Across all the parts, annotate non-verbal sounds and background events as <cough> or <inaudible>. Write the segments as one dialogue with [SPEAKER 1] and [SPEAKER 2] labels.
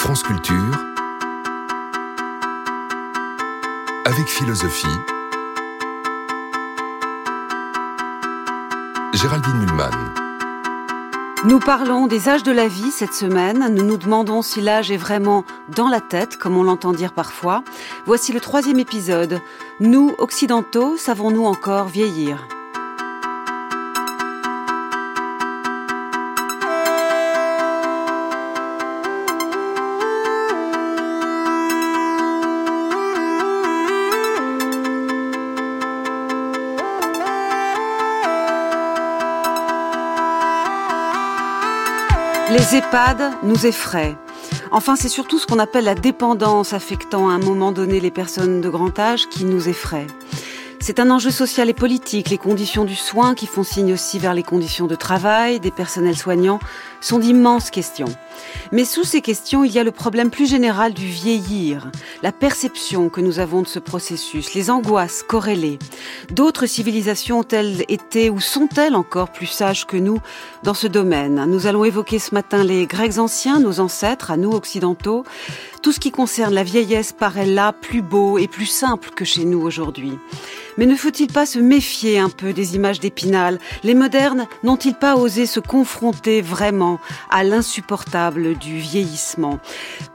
[SPEAKER 1] France Culture, avec philosophie, Géraldine Mulman.
[SPEAKER 2] Nous parlons des âges de la vie cette semaine. Nous nous demandons si l'âge est vraiment dans la tête, comme on l'entend dire parfois. Voici le troisième épisode. Nous, occidentaux, savons-nous encore vieillir? Les EHPAD nous effraient. Enfin, c'est surtout ce qu'on appelle la dépendance affectant à un moment donné les personnes de grand âge qui nous effraie. C'est un enjeu social et politique. Les conditions du soin qui font signe aussi vers les conditions de travail des personnels soignants sont d'immenses questions. Mais sous ces questions, il y a le problème plus général du vieillir, la perception que nous avons de ce processus, les angoisses corrélées. D'autres civilisations ont-elles été ou sont-elles encore plus sages que nous dans ce domaine? Nous allons évoquer ce matin les Grecs anciens, nos ancêtres, à nous occidentaux. Tout ce qui concerne la vieillesse paraît là plus beau et plus simple que chez nous aujourd'hui. Mais ne faut-il pas se méfier un peu des images d'Épinal Les modernes n'ont-ils pas osé se confronter vraiment à l'insupportable du vieillissement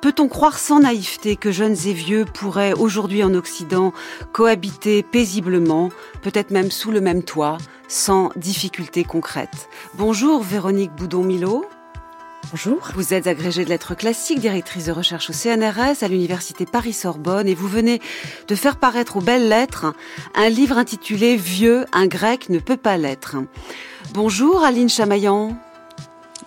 [SPEAKER 2] Peut-on croire sans naïveté que jeunes et vieux pourraient aujourd'hui en Occident cohabiter paisiblement, peut-être même sous le même toit, sans difficulté concrète Bonjour Véronique Boudon-Milot.
[SPEAKER 3] Bonjour.
[SPEAKER 2] Vous êtes agrégée de lettres classiques, directrice de recherche au CNRS à l'université Paris-Sorbonne et vous venez de faire paraître aux belles lettres un livre intitulé Vieux, un grec ne peut pas l'être. Bonjour Aline Chamaillan.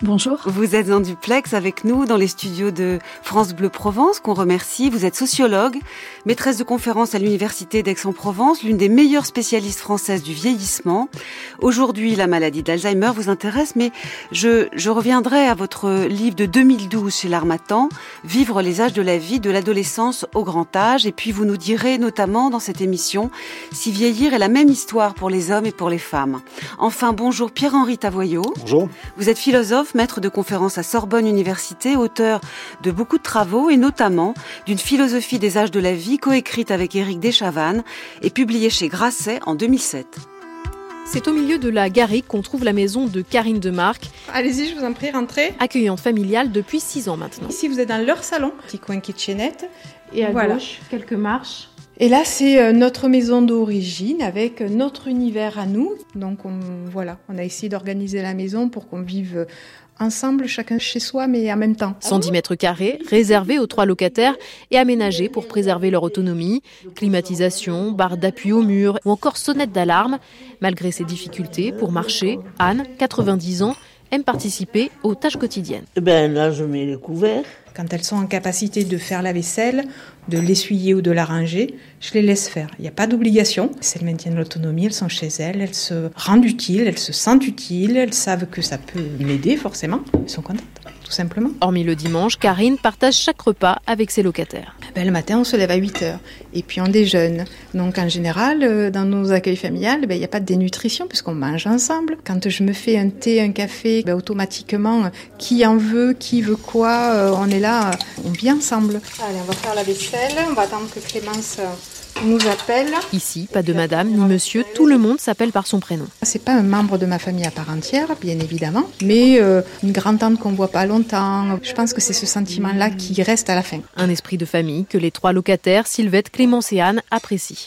[SPEAKER 3] Bonjour.
[SPEAKER 2] Vous êtes en duplex avec nous dans les studios de France Bleu Provence, qu'on remercie. Vous êtes sociologue, maîtresse de conférence à l'Université d'Aix-en-Provence, l'une des meilleures spécialistes françaises du vieillissement. Aujourd'hui, la maladie d'Alzheimer vous intéresse, mais je, je reviendrai à votre livre de 2012 chez l'Armatan, Vivre les âges de la vie, de l'adolescence au grand âge. Et puis vous nous direz notamment dans cette émission si vieillir est la même histoire pour les hommes et pour les femmes. Enfin, bonjour Pierre-Henri Tavoyot.
[SPEAKER 4] Bonjour.
[SPEAKER 2] Vous êtes philosophe maître de conférences à Sorbonne Université, auteur de beaucoup de travaux et notamment d'une philosophie des âges de la vie coécrite avec Éric Deschavannes et publiée chez Grasset en 2007.
[SPEAKER 3] C'est au milieu de la Garrigue qu'on trouve la maison de Karine Demarque.
[SPEAKER 5] Allez-y, je vous en prie, rentrez.
[SPEAKER 3] Accueillante familiale depuis six ans maintenant.
[SPEAKER 5] Ici, vous êtes dans leur salon, petit coin kitchenette.
[SPEAKER 3] Et à
[SPEAKER 5] Voilà.
[SPEAKER 3] gauche, quelques marches.
[SPEAKER 5] Et là, c'est euh, notre maison d'origine avec euh, notre univers à nous. Donc, on, voilà, on a essayé d'organiser la maison pour qu'on vive euh, ensemble, chacun chez soi, mais en même temps.
[SPEAKER 3] 110 mètres carrés, réservés aux trois locataires et aménagés pour préserver leur autonomie. Climatisation, barre d'appui au mur ou encore sonnette d'alarme. Malgré ces difficultés, pour marcher, Anne, 90 ans, aime participer aux tâches quotidiennes.
[SPEAKER 6] Eh ben là, je mets les couverts.
[SPEAKER 5] Quand elles sont en capacité de faire la vaisselle, de l'essuyer ou de la ranger, je les laisse faire. Il n'y a pas d'obligation. Si elles maintiennent l'autonomie, elles sont chez elles, elles se rendent utiles, elles se sentent utiles, elles savent que ça peut m'aider forcément. Elles sont contentes, tout simplement.
[SPEAKER 3] Hormis le dimanche, Karine partage chaque repas avec ses locataires.
[SPEAKER 5] Ben, le matin, on se lève à 8 heures et puis on déjeune. Donc en général, euh, dans nos accueils familiales, ben, il n'y a pas de dénutrition puisqu'on mange ensemble. Quand je me fais un thé, un café, ben, automatiquement, qui en veut, qui veut quoi, euh, on est là, on vit ensemble. Allez, on va faire la vaisselle, on va attendre que Clémence euh, nous appelle.
[SPEAKER 3] Ici, pas de madame ni monsieur, tout le monde s'appelle par son prénom.
[SPEAKER 5] C'est pas un membre de ma famille à part entière, bien évidemment, mais euh, une grand-tante qu'on voit pas longtemps. Je pense que c'est ce sentiment-là qui reste à la fin.
[SPEAKER 3] Un esprit de famille que les trois locataires, Sylvette, Clémence et Anne, apprécient.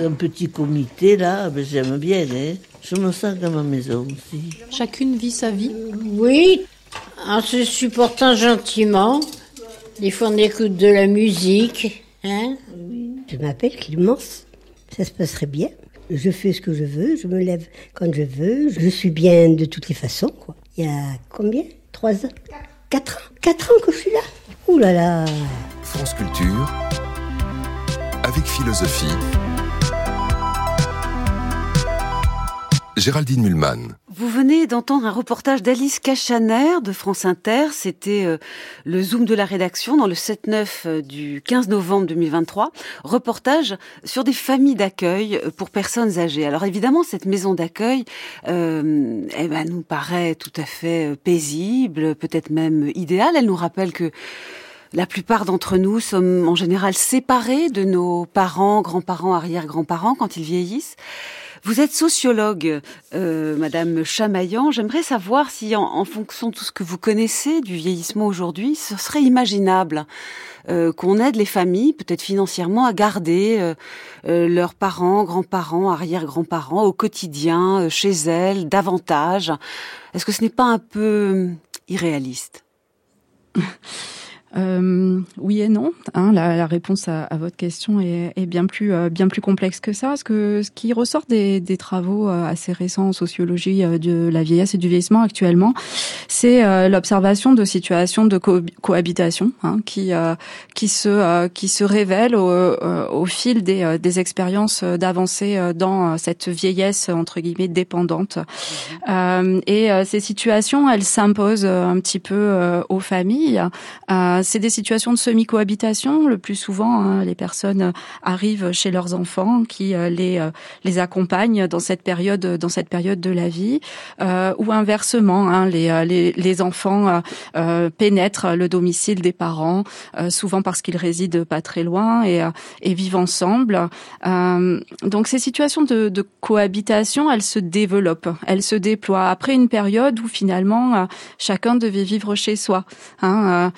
[SPEAKER 6] Un petit comité, là, ben, j'aime bien. Hein. Je me sens comme ma maison aussi.
[SPEAKER 3] Chacune vit sa vie.
[SPEAKER 7] Oui, en se supportant gentiment. Des fois, on écoute de la musique. Hein
[SPEAKER 8] Je m'appelle Clémence. Ça se passerait bien. Je fais ce que je veux, je me lève quand je veux, je suis bien de toutes les façons. Il y a combien? Trois ans? Quatre ans Quatre ans que je suis là Ouh là là
[SPEAKER 1] France Culture, avec philosophie, Géraldine Mulman.
[SPEAKER 2] Vous venez d'entendre un reportage d'Alice Cachaner de France Inter. C'était euh, le Zoom de la rédaction dans le 7-9 euh, du 15 novembre 2023. Reportage sur des familles d'accueil euh, pour personnes âgées. Alors évidemment, cette maison d'accueil euh, eh ben, nous paraît tout à fait paisible, peut-être même idéale. Elle nous rappelle que La plupart d'entre nous sommes en général séparés de nos parents, grands-parents, arrière-grands-parents quand ils vieillissent. Vous êtes sociologue, euh, Madame Chamaillan. J'aimerais savoir si, en, fonction de tout ce que vous connaissez du vieillissement aujourd'hui, ce serait imaginable euh, qu'on aide les familles, peut-être financièrement, à garder euh, euh, leurs parents, grands-parents, arrière-grands-parents au quotidien, chez elles, davantage. Est-ce que ce n'est pas un peu irréaliste? <laughs>
[SPEAKER 4] euh, oui et non. Hein, la, la, réponse à, à, votre question est, est bien plus euh, bien plus complexe que ça. Ce que ce qui ressort des, des travaux euh, assez récents en sociologie euh, de la vieillesse et du vieillissement actuellement, c'est l'observation de situations de cohabitation hein, qui qui se qui se révèlent au, au fil des, des expériences d'avancée dans cette vieillesse entre guillemets dépendante. Mmh. et ces situations, elles s'imposent un petit peu aux familles c'est des situations de semi-cohabitation. Le plus souvent, hein, les personnes arrivent chez leurs enfants qui euh, les euh, les accompagnent dans cette période dans cette période de la vie, euh, ou inversement, hein, les, les, les enfants pénètrent le domicile des parents, souvent parce qu'ils résident pas très loin et, et vivent ensemble. donc ces situations de, cohabitation, elles se développent, elles se déploient après une période où finalement chacun devait vivre chez soi. Hein,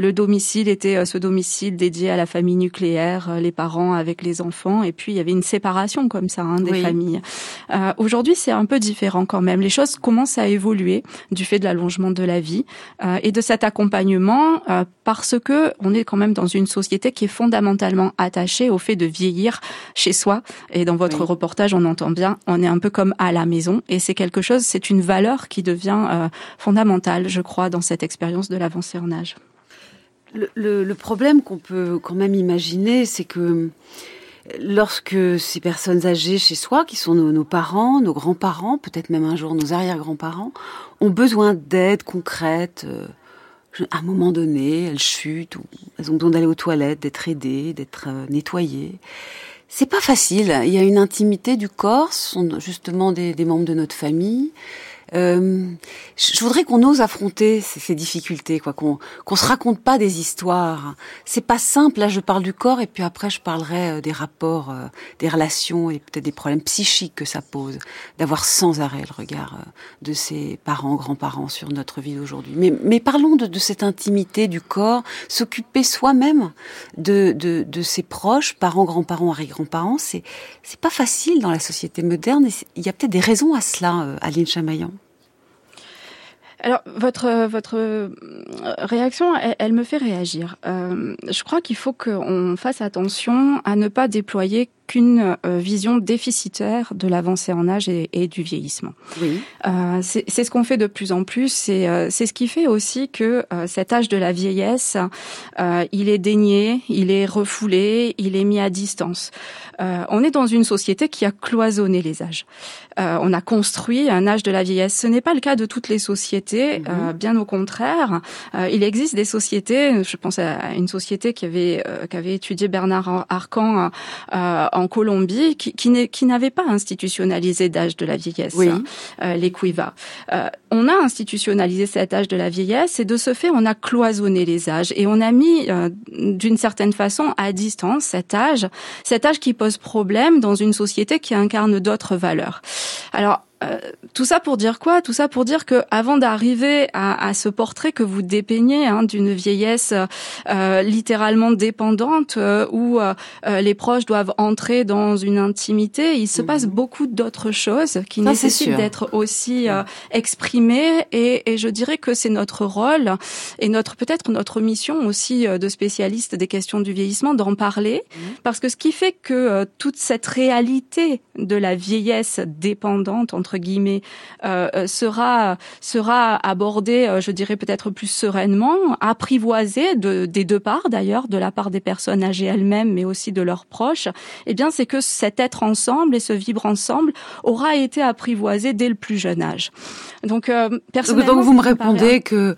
[SPEAKER 4] le domicile était euh, ce domicile dédié à la famille nucléaire, euh, les parents avec les enfants, et puis il y avait une séparation comme ça hein, des familles. Euh, Aujourd'hui, c'est un peu différent quand même. Les choses commencent à évoluer du fait de l'allongement de la vie euh, et de cet accompagnement, euh, parce que on est quand même dans une société qui est fondamentalement attachée au fait de vieillir chez soi. Et dans votre reportage, on entend bien, on est un peu comme à la maison, et c'est quelque chose, c'est une valeur qui devient fondamentale, je crois, dans cette expérience de l'avancée en âge.
[SPEAKER 2] Le, problème qu'on peut quand même imaginer, c'est que lorsque ces personnes âgées chez soi, qui sont nos, parents, nos grands-parents, peut-être même un jour nos arrière-grands-parents, ont besoin d'aide concrète, euh, à un moment donné, elles chutent, ou elles ont besoin d'aller aux toilettes, d'être aidées, d'être euh, nettoyées. C'est pas facile. Il y a une intimité du corps, ce sont justement des membres de notre famille. Euh, je voudrais qu'on ose affronter ces, ces difficultés, quoi, qu'on qu'on se raconte pas des histoires. C'est pas simple. Là, je parle du corps et puis après, je parlerai euh, des rapports, euh, des relations et peut-être des problèmes psychiques que ça pose, d'avoir sans arrêt le regard de ses parents, grands-parents sur notre vie d'aujourd'hui. Mais, mais parlons de, de, cette intimité du corps, s'occuper soi-même de, de, de ses proches, parents, grands-parents, arrière-grands-parents. C'est c'est pas facile dans la société moderne. Et il y a peut-être des raisons à cela, Aline Chamaillan.
[SPEAKER 4] Alors votre votre réaction, elle, me fait réagir. Euh, je crois qu'il faut qu'on fasse attention à ne pas déployer qu'une euh, vision déficitaire de l'avancée en âge et, et du vieillissement.
[SPEAKER 2] Oui.
[SPEAKER 4] Euh, c'est ce qu'on fait de plus en plus. C'est euh, c'est ce qui fait aussi que euh, cet âge de la vieillesse, il est dénié, il est refoulé, il est mis à distance. on est dans une société qui a cloisonné les âges. on a construit un âge de la vieillesse. Ce n'est pas le cas de toutes les sociétés. Mhm. bien au contraire, il existe des sociétés. Je pense à une société qui avait qui avait étudié Bernard Arcan en Colombie qui, qui n'avait pas institutionnalisé d'âge de la vieillesse,
[SPEAKER 2] oui.
[SPEAKER 4] hein, euh, les cuivas. Euh, on a institutionnalisé cet âge de la vieillesse et de ce fait, on a cloisonné les âges et on a mis euh, d'une certaine façon à distance cet âge, cet âge qui pose problème dans une société qui incarne d'autres valeurs. Alors, euh, tout ça pour dire quoi? Tout ça pour dire que avant d'arriver à, à, ce portrait que vous dépeignez hein, d'une vieillesse euh, littéralement dépendante euh, où euh, les proches doivent entrer dans une intimité, il se passe mhm. beaucoup d'autres choses qui nécessitent d'être aussi exprimées et, et, je dirais que c'est notre rôle et notre peut-être notre mission aussi de spécialiste des questions du vieillissement d'en parler mhm. parce que ce qui fait que toute cette réalité de la vieillesse dépendante entre guillemets euh, euh, sera sera abordé, euh, je dirais peut-être plus sereinement, apprivoisé de, des deux parts d'ailleurs, de la part des personnes âgées elles-mêmes, mais aussi de leurs proches. Eh bien, c'est que cet être ensemble et ce vivre ensemble aura été apprivoisé dès le plus jeune âge. Donc, personnellement,
[SPEAKER 2] donc vous me répondez que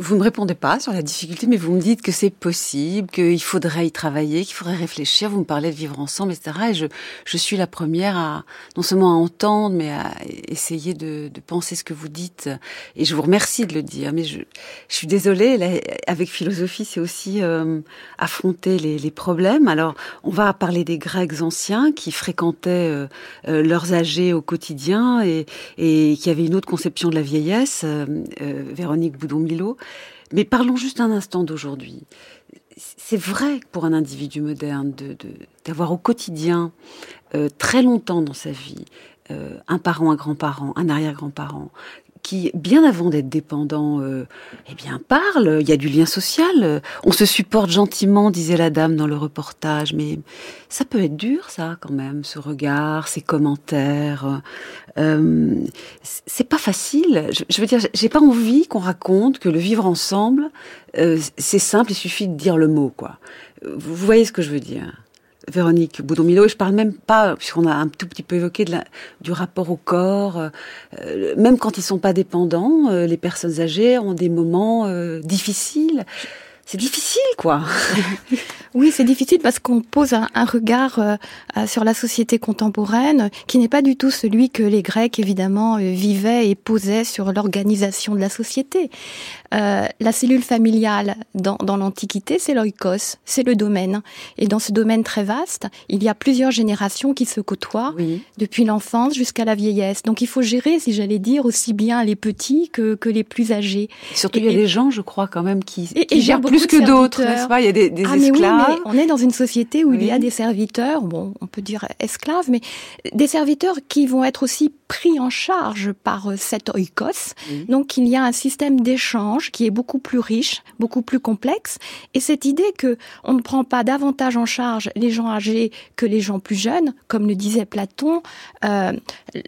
[SPEAKER 2] vous ne répondez pas sur la difficulté, mais vous me dites que c'est possible, qu'il faudrait y travailler, qu'il faudrait réfléchir. Vous me parlez de vivre ensemble, etc. Et je, je suis la première à non seulement à entendre, mais à essayer de, de penser ce que vous dites. Et je vous remercie de le dire. Mais je, je suis désolée. Avec philosophie, c'est aussi euh, affronter les, les, problèmes. Alors, on va parler des Grecs anciens qui fréquentaient euh, euh, leurs âgés au quotidien et, et qui avaient une autre conception de la vieillesse. Véronique Boudon-Milo. Mais parlons juste un instant d'aujourd'hui. C'est vrai pour un individu moderne d'avoir au quotidien, euh, très longtemps dans sa vie, euh, un parent, un grand-parent, un arrière-grand-parent, qui, bien avant d'être dépendant, euh, eh bien, parle. Il y a du lien social. On se supporte gentiment, disait la dame dans le reportage. Mais ça peut être dur, ça, quand même, ce regard, ces commentaires. Euh, c'est pas facile. Je, veux dire, j'ai pas envie qu'on raconte que le vivre ensemble, euh, c'est simple. Il suffit de dire le mot, quoi. Vous voyez ce que je veux dire? Véronique Boudon-Milo, et je parle même pas, puisqu'on a un tout petit peu évoqué de la, du rapport au corps, euh, même quand ils sont pas dépendants, euh, les personnes âgées ont des moments euh, difficiles. C'est difficile, quoi. <laughs>
[SPEAKER 9] oui, c'est difficile parce qu'on pose un, un regard euh, sur la société contemporaine qui n'est pas du tout celui que les Grecs, évidemment, vivaient et posaient sur l'organisation de la société. Euh, la cellule familiale dans, dans l'Antiquité, c'est l'oikos, c'est le domaine. Et dans ce domaine très vaste, il y a plusieurs générations qui se côtoient,
[SPEAKER 2] oui.
[SPEAKER 9] depuis l'enfance jusqu'à la vieillesse. Donc il faut gérer, si j'allais dire, aussi bien les petits que, que les plus âgés.
[SPEAKER 2] Et surtout, et, il y a des gens, je crois, quand même, qui gèrent plus que d'autres, n'est-ce pas? Il y a des, des
[SPEAKER 9] ah,
[SPEAKER 2] esclaves.
[SPEAKER 9] Mais oui, mais on est dans une société où oui. il y a des serviteurs, bon, on peut dire esclaves, mais des serviteurs qui vont être aussi pris en charge par cet oikos. Oui. Donc il y a un système d'échange qui est beaucoup plus riche, beaucoup plus complexe. Et cette idée que on ne prend pas davantage en charge les gens âgés que les gens plus jeunes, comme le disait Platon, euh,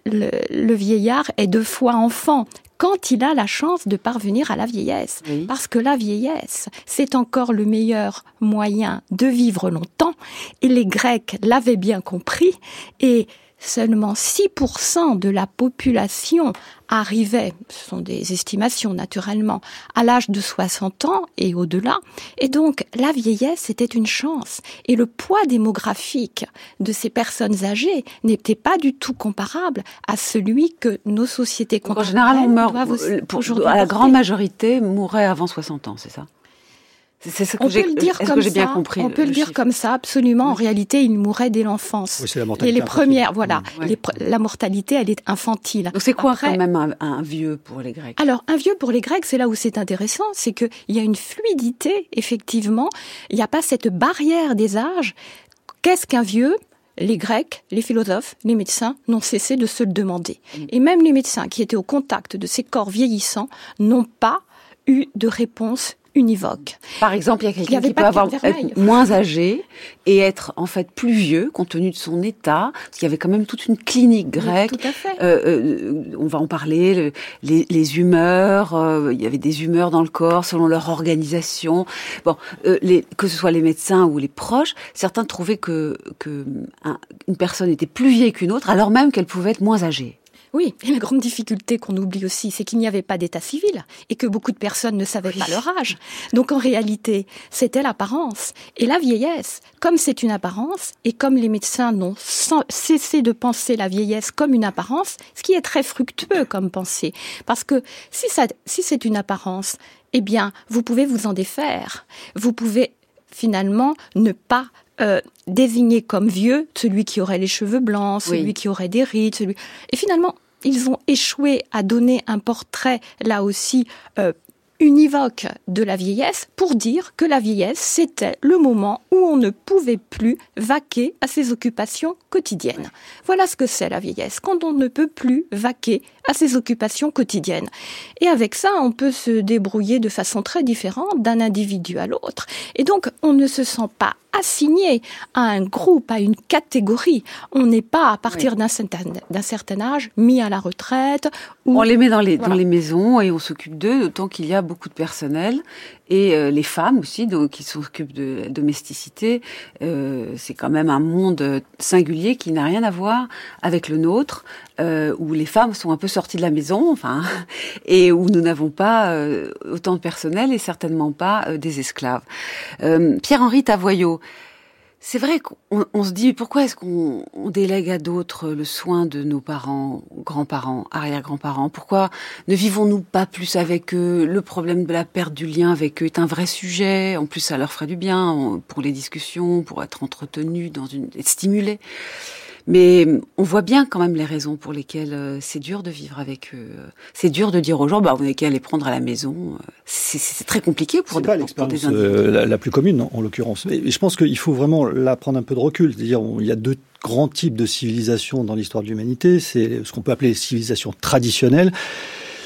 [SPEAKER 9] le, le vieillard est deux fois enfant quand il a la chance de parvenir à la vieillesse.
[SPEAKER 2] Oui.
[SPEAKER 9] Parce que la vieillesse, c'est encore le meilleur moyen de vivre longtemps. Et les Grecs l'avaient bien compris. Et seulement 6% de la population arrivait, ce sont des estimations naturellement, à l'âge de 60 ans et au-delà. Et donc, la vieillesse était une chance. Et le poids démographique de ces personnes âgées n'était pas du tout comparable à celui que nos sociétés
[SPEAKER 2] En général, on meurt, pour, à la grande majorité, mourrait avant 60 ans, c'est ça?
[SPEAKER 9] C'est ce que j'ai
[SPEAKER 2] bien compris.
[SPEAKER 9] On peut le, le dire comme ça, absolument. Oui. En réalité, il mourrait dès l'enfance.
[SPEAKER 10] Oui, la mortalité
[SPEAKER 9] Et les premières, voilà, oui. les, la mortalité, elle est infantile.
[SPEAKER 2] Donc c'est quoi Après, quand même un, un, vieux pour les Grecs?
[SPEAKER 9] Alors un vieux pour les Grecs, c'est là où c'est intéressant, c'est que il y a une fluidité, effectivement. Il n'y a pas cette barrière des âges. Qu'est-ce qu'un vieux? Les Grecs, les philosophes, les médecins n'ont cessé de se le demander. Et même les médecins qui étaient au contact de ces corps vieillissants n'ont pas eu de réponse univoque.
[SPEAKER 2] Par exemple, il y a quelqu'un qui peut avoir être moins âgé et être en fait plus vieux compte tenu de son état, parce qu'il y avait quand même toute une clinique grecque.
[SPEAKER 9] Oui, tout à fait.
[SPEAKER 2] Euh, euh, on va en parler. Le, les, les, humeurs, euh, il y avait des humeurs dans le corps selon leur organisation. Bon, euh, les, que ce soit les médecins ou les proches, certains trouvaient que, que un, une personne était plus vieille qu'une autre, alors même qu'elle pouvait être moins âgée.
[SPEAKER 9] Oui, et la grande difficulté qu'on oublie aussi, c'est qu'il n'y avait pas d'état civil et que beaucoup de personnes ne savaient oui. pas leur âge. Donc en réalité, c'était l'apparence. Et la vieillesse, comme c'est une apparence, et comme les médecins n'ont cessé de penser la vieillesse comme une apparence, ce qui est très fructueux comme pensée. Parce que si, ça, si c'est une apparence, eh bien, vous pouvez vous en défaire. Vous pouvez finalement ne pas euh, désigné comme vieux celui qui aurait les cheveux blancs, celui oui. qui aurait des rides, celui... et finalement ils ont échoué à donner un portrait là aussi euh, univoque de la vieillesse pour dire que la vieillesse, c'était le moment où on ne pouvait plus vaquer à ses occupations quotidiennes. Voilà ce que c'est la vieillesse, quand on ne peut plus vaquer à ses occupations quotidiennes. Et avec ça, on peut se débrouiller de façon très différente d'un individu à l'autre. Et donc, on ne se sent pas assigné à un groupe, à une catégorie. On n'est pas, à partir oui. d'un certain, certain, âge, mis à la retraite.
[SPEAKER 2] Ou... On les met dans les, voilà. dans les maisons et on s'occupe d'eux, d'autant qu'il y a beaucoup beaucoup de personnel et euh, les femmes aussi, donc, qui s'occupent de domesticité. Euh, c'est quand même un monde singulier qui n'a rien à voir avec le nôtre, euh, où les femmes sont un peu sorties de la maison, enfin, <laughs> et où nous n'avons pas euh, autant de personnel et certainement pas des esclaves. Pierre-Henri Tavoyot. C'est vrai qu'on se dit pourquoi est-ce qu'on délègue à d'autres le soin de nos parents, grands-parents, arrière-grands-parents? Pourquoi ne vivons-nous pas plus avec eux? Le problème de la perte du lien avec eux est un vrai sujet. En plus, ça leur ferait du bien pour les discussions, pour être entretenus dans une, être stimulés. Mais on voit bien quand même les raisons pour lesquelles euh, c'est dur de vivre avec eux. C'est dur de dire aux gens, bah, vous n'avez qu'à les prendre à la maison. C'est très compliqué pour,
[SPEAKER 10] des, pas l'expérience euh, la, plus commune, en l'occurrence. Mais je pense qu'il faut vraiment là prendre un peu de recul. C'est-à-dire, il y a deux grands types de civilisations dans l'histoire de l'humanité. C'est ce qu'on peut appeler les civilisations traditionnelles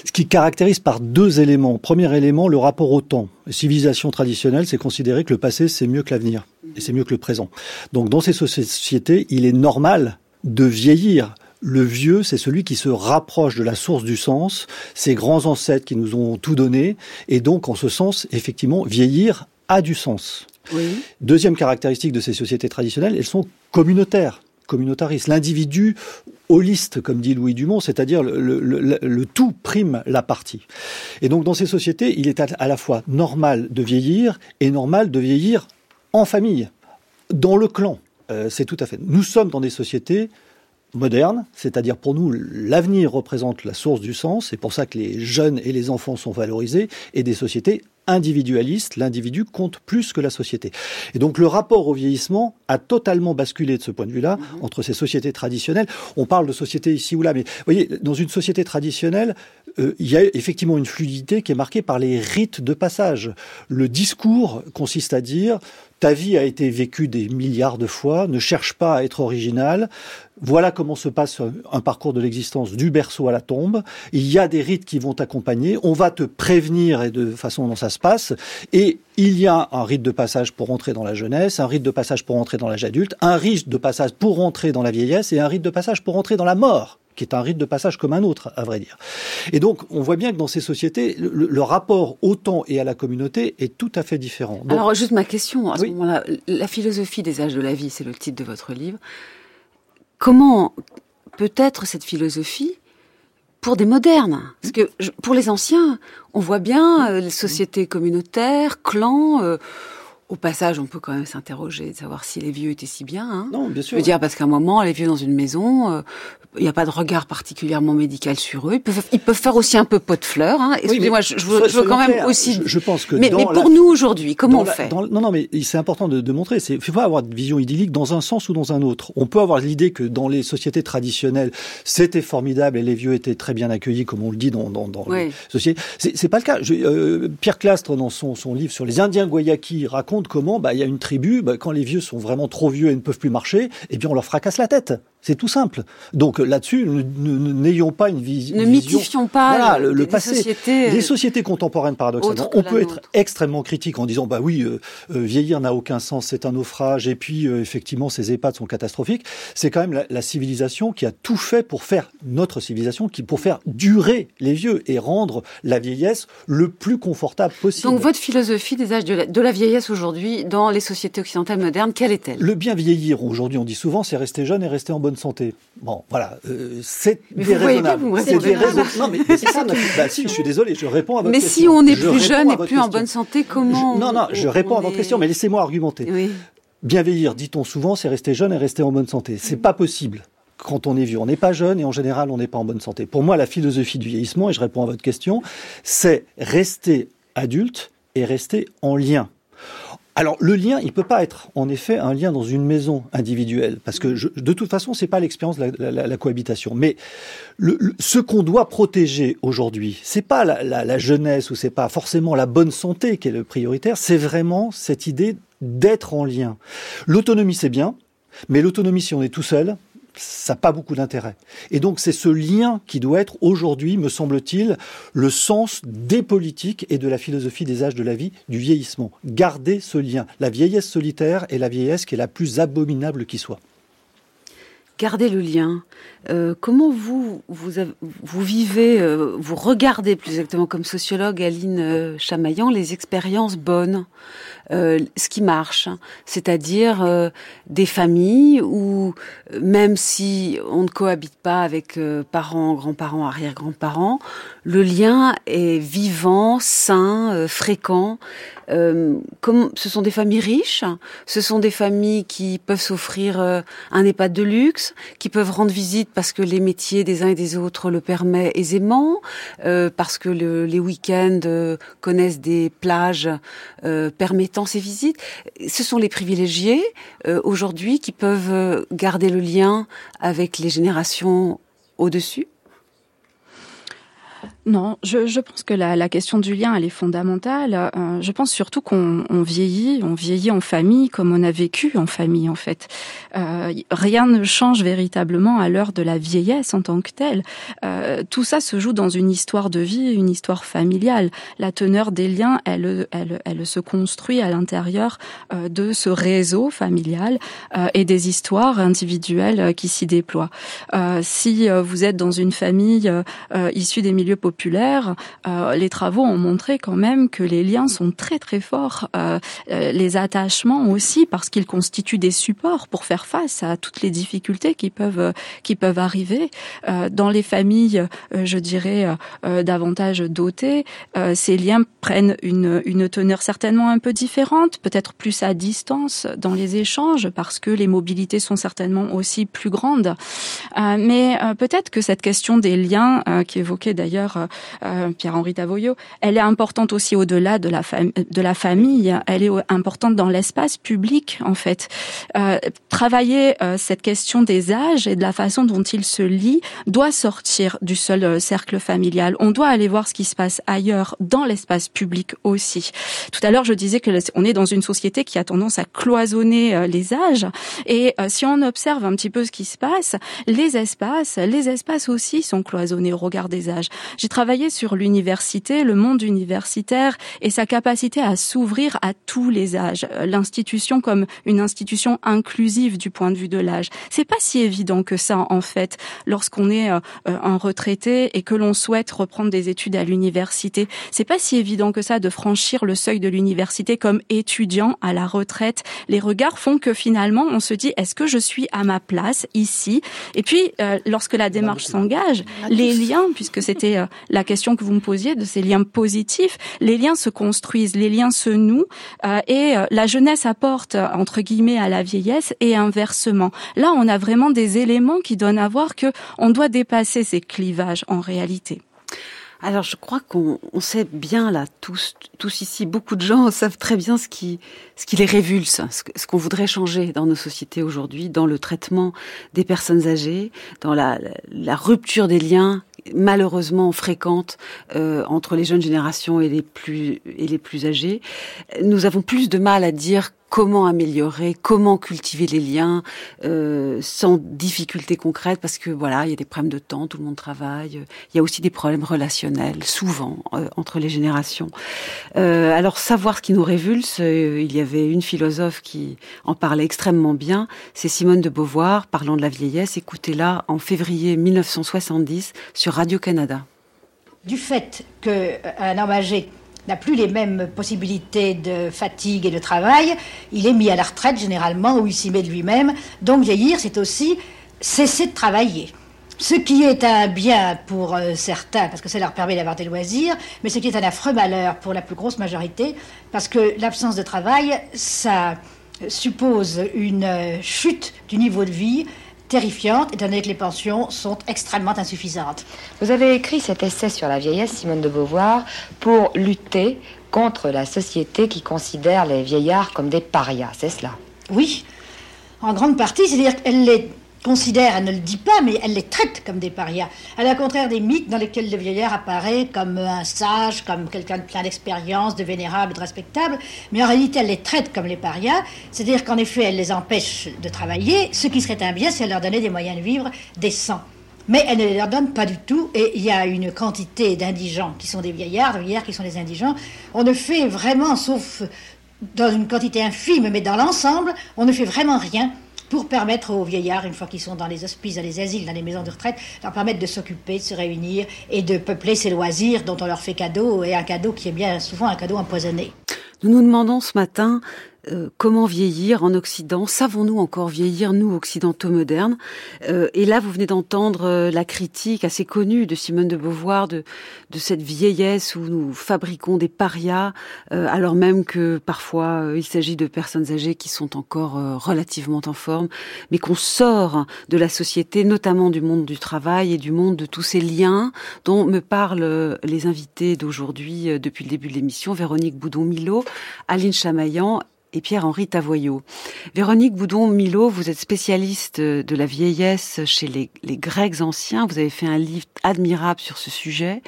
[SPEAKER 10] ce qui caractérise par deux éléments. Premier élément, le rapport au temps. civilisation traditionnelle, c'est considérer que le passé, c'est mieux que l'avenir, et c'est mieux que le présent. Donc dans ces sociétés, il est normal de vieillir. Le vieux, c'est celui qui se rapproche de la source du sens, ces grands ancêtres qui nous ont tout donné, et donc en ce sens, effectivement, vieillir a du sens. Deuxième caractéristique de ces sociétés traditionnelles, elles sont communautaires communautaristes. L'individu holiste, comme dit Louis Dumont, c'est-à-dire le, tout prime la partie. Et donc dans ces sociétés, il est à, la fois normal de vieillir et normal de vieillir en famille, dans le clan. Euh, c'est tout à fait. Nous sommes dans des sociétés modernes, c'est-à-dire pour nous, l'avenir représente la source du sens, c'est pour ça que les jeunes et les enfants sont valorisés, et des sociétés individualiste, l'individu compte plus que la société. Et donc le rapport au vieillissement a totalement basculé de ce point de vue-là mhm. entre ces sociétés traditionnelles. On parle de société ici ou là, mais vous voyez, dans une société traditionnelle, euh, il y a effectivement une fluidité qui est marquée par les rites de passage. Le discours consiste à dire ta vie a été vécue des milliards de fois, ne cherche pas à être original. Voilà comment se passe un parcours de l'existence du berceau à la tombe. Il y a des rites qui vont t'accompagner. On va te prévenir et de façon dont ça se passe. Et il y a un rite de passage pour entrer dans la jeunesse, un rite de passage pour entrer dans l'âge adulte, un rite de passage pour entrer dans la vieillesse et un rite de passage pour entrer dans la mort qui est un rite de passage comme un autre, à vrai dire. Et donc, on voit bien que dans ces sociétés, le, rapport au temps et à la communauté est tout à fait différent.
[SPEAKER 2] Alors, juste ma question, à ce moment-là, la philosophie des âges de la vie, c'est le titre de votre livre. Comment peut être cette philosophie pour des modernes? Parce que pour les anciens, on voit bien euh, les sociétés communautaires, clans. Euh, au passage, on peut quand même s'interroger de savoir si les vieux étaient si bien. Hein.
[SPEAKER 10] Non, bien sûr.
[SPEAKER 2] Je veux dire, parce qu'à un moment, les vieux dans une maison, euh, il n'y a pas de regard particulièrement médical sur eux. Ils peuvent, ils peuvent faire aussi un peu pot de fleurs. Hein. Excusez-moi, je, je, veux, quand même aussi.
[SPEAKER 10] Je, pense que.
[SPEAKER 2] Mais, mais pour nous aujourd'hui, comment on fait?
[SPEAKER 10] Non, non, mais c'est important de, de montrer. Il faut pas avoir de vision idyllique dans un sens ou dans un autre. On peut avoir l'idée que dans les sociétés traditionnelles, c'était formidable et les vieux étaient très bien accueillis, comme on le dit dans, dans, dans les sociétés. C'est pas le cas. Euh, Pierre Clastre, dans son, son livre sur les Indiens Guayaki, raconte comment bah, il y a une tribu, bah, quand les vieux sont vraiment trop vieux et ne peuvent plus marcher, eh bien on leur fracasse la tête. C'est tout simple. Donc là-dessus, n'ayons pas une, vision.
[SPEAKER 2] Ne mythifions pas
[SPEAKER 10] le, passé. Sociétés, les sociétés contemporaines, paradoxalement, on peut être extrêmement critique en disant bah oui, euh, euh, vieillir n'a aucun sens, c'est un naufrage, et puis euh, effectivement ces EHPAD sont catastrophiques. C'est quand même la, civilisation qui a tout fait pour faire notre civilisation, qui pour faire durer les vieux et rendre la vieillesse le plus confortable possible.
[SPEAKER 2] Donc votre philosophie des âges de la, de la vieillesse aujourd'hui dans les sociétés occidentales modernes, quelle est-elle?
[SPEAKER 10] Le bien vieillir aujourd'hui, on dit souvent, c'est rester jeune et rester en bonne santé. Bon, voilà, euh, c'est déraisonnable. C'est déraisonnable. Non, mais c'est ça. bah, si, je suis désolé, je réponds à votre
[SPEAKER 2] mais
[SPEAKER 10] question.
[SPEAKER 2] Mais si on est plus jeune et plus en bonne santé, comment
[SPEAKER 10] Non, non, je réponds à votre question, mais laissez-moi argumenter. Oui. Bien vieillir, dit-on souvent, c'est rester jeune et rester en bonne santé. C'est pas possible quand on est vieux. On n'est pas jeune et en général, on n'est pas en bonne santé. Pour moi, la philosophie du vieillissement, et je réponds à votre question, c'est rester adulte et rester en lien. Alors le lien, il peut pas être en effet un lien dans une maison individuelle, parce que de toute façon, c'est pas l'expérience de la, cohabitation. Mais ce qu'on doit protéger aujourd'hui, c'est pas la, jeunesse ou c'est pas forcément la bonne santé qui est le prioritaire, c'est vraiment cette idée d'être en lien. L'autonomie, c'est bien, mais l'autonomie, si on est tout seul, ça n'a pas beaucoup d'intérêt. Et donc c'est ce lien qui doit être aujourd'hui, me semble-t-il, le sens des politiques et de la philosophie des âges de la vie, du vieillissement. Garder ce lien. La vieillesse solitaire est la vieillesse qui est la plus abominable qui soit.
[SPEAKER 2] garder le lien. Euh, comment vous vous, vous vivez, euh, vous regardez plus exactement comme sociologue Aline euh, Chamaillan les expériences bonnes, ce qui marche, c'est-à-dire des familles où même si on ne cohabite pas avec parents, grands-parents, arrière-grands-parents, le lien est vivant, sain, fréquent. comme ce sont des familles riches, ce sont des familles qui peuvent s'offrir un EHPAD de luxe, qui peuvent rendre visite parce que les métiers des uns et des autres le permettent aisément, euh, parce que les week-ends euh, connaissent des plages euh, permettant ces visites. Ce sont les privilégiés aujourd'hui qui peuvent garder le lien avec les générations au-dessus?
[SPEAKER 4] Non, je, je, pense que la, la, question du lien, elle est fondamentale. Euh, je pense surtout qu'on on vieillit, on vieillit en famille comme on a vécu en famille en fait. Euh, rien ne change véritablement à l'heure de la vieillesse en tant que telle. Euh, tout ça se joue dans une histoire de vie, une histoire familiale. La teneur des liens, elle, elle, elle se construit à l'intérieur euh, de ce réseau familial euh, et des histoires individuelles qui s'y déploient. si vous êtes dans une famille issue des milieux populaires, euh, les travaux ont montré quand même que les liens sont très très forts, euh, euh, les attachements aussi parce qu'ils constituent des supports pour faire face à toutes les difficultés qui peuvent qui peuvent arriver dans les familles, je dirais davantage dotées. ces liens prennent une une teneur certainement un peu différente, peut-être plus à distance dans les échanges parce que les mobilités sont certainement aussi plus grandes. mais peut-être que cette question des liens qui évoquait d'ailleurs euh, Pierre-Henri Tavoyot, elle est importante aussi au-delà de la, de la famille, elle est importante dans l'espace public en fait. Euh, travailler euh, cette question des âges et de la façon dont ils se lient doit sortir du seul cercle familial. On doit aller voir ce qui se passe ailleurs, dans l'espace public aussi. Tout à l'heure, je disais que on est dans une société qui a tendance à cloisonner les âges, et si on observe un petit peu ce qui se passe, les espaces, les espaces aussi sont cloisonnés au regard des âges. Travaillé sur l'université, le monde universitaire et sa capacité à s'ouvrir à tous les âges. Euh, l'institution comme une institution inclusive du point de vue de l'âge. C'est pas si évident que ça en fait lorsqu'on est euh, euh, un retraité et que l'on souhaite reprendre des études à l'université. C'est pas si évident que ça de franchir le seuil de l'université comme étudiant à la retraite. Les regards font que finalement on se dit est-ce que je suis à ma place ici? Et puis lorsque la démarche s'engage, les liens puisque c'était la question que vous me posiez de ces liens positifs. Les liens se construisent, les liens se nouent euh, et euh, la jeunesse apporte entre guillemets à la vieillesse et inversement. Là, on a vraiment des éléments qui donnent à voir que on doit dépasser ces clivages en réalité.
[SPEAKER 2] Alors je crois qu'on sait bien là, tous, tous ici, beaucoup de gens <laughs> savent très bien ce qui, ce qui les révulse, ce qu'on voudrait changer dans nos sociétés aujourd'hui, dans le traitement des personnes âgées, dans la, la rupture des liens malheureusement fréquente euh, entre les jeunes générations et les plus et les plus âgés. Nous avons plus de mal à dire comment améliorer, comment cultiver les liens euh, sans difficultés concrètes parce que voilà, il y a des problèmes de temps, tout le monde travaille, il y a aussi des problèmes relationnels souvent euh, entre les générations. Euh, alors savoir ce qui nous révulse, euh, il y avait une philosophe qui en parlait extrêmement bien, c'est Simone de Beauvoir parlant de la vieillesse, écoutez-la en février 1970 sur Radio-Canada.
[SPEAKER 11] Du fait qu'un homme âgé n'a plus les mêmes possibilités de fatigue et de travail, il est mis à la retraite généralement où il s'y met de lui-même. Donc vieillir, c'est aussi cesser de travailler. Ce qui est un bien pour euh, certains, parce que ça leur permet d'avoir des loisirs, mais ce qui est un affreux malheur pour la plus grosse majorité, parce que l'absence de travail, ça suppose une euh, chute du niveau de vie terrifiante, étant donné que les pensions sont extrêmement insuffisantes.
[SPEAKER 12] Vous avez écrit cet essai sur la vieillesse, Simone de Beauvoir, pour lutter contre la société qui considère les vieillards comme des parias, c'est cela?
[SPEAKER 11] Oui, en grande partie, c'est-à-dire qu'elle les considère, elle ne le dit pas, mais elle les traite comme des parias. À la contraire des mythes dans lesquels le vieillard apparaît comme un sage, comme quelqu'un de plein d'expérience, de vénérable, de respectable, mais en réalité elle les traite comme les parias, c'est-à-dire qu'en effet elle les empêche de travailler, ce qui serait un bien si elle leur donnait des moyens de vivre décents. Mais elle ne les leur donne pas du tout, et il y a une quantité d'indigents qui sont des vieillards, de vieillards qui sont des indigents. On ne fait vraiment, sauf dans une quantité infime, mais dans l'ensemble, on ne fait vraiment rien pour permettre aux vieillards, une fois qu'ils sont dans les hospices, dans les asiles, dans les maisons de retraite, leur permettre de s'occuper, de se réunir et de peupler ces loisirs dont on leur fait cadeau, et un cadeau qui est bien souvent un cadeau empoisonné.
[SPEAKER 2] Nous nous demandons ce matin euh, comment vieillir en Occident? Savons-nous encore vieillir, nous, occidentaux modernes? Euh, Et là, vous venez d'entendre euh, la critique assez connue de Simone de Beauvoir de, cette vieillesse où nous fabriquons des parias, alors même que parfois il s'agit de personnes âgées qui sont encore relativement en forme, mais qu'on sort de la société, notamment du monde du travail et du monde de tous ces liens dont me parlent les invités d'aujourd'hui depuis le début de l'émission, Véronique Boudon-Milot, Aline Chamaillan et Pierre-Henri Tavoyot. Véronique Boudon-Milot, vous êtes spécialiste de la vieillesse chez les, Grecs anciens. Vous avez fait un livre admirable sur ce sujet.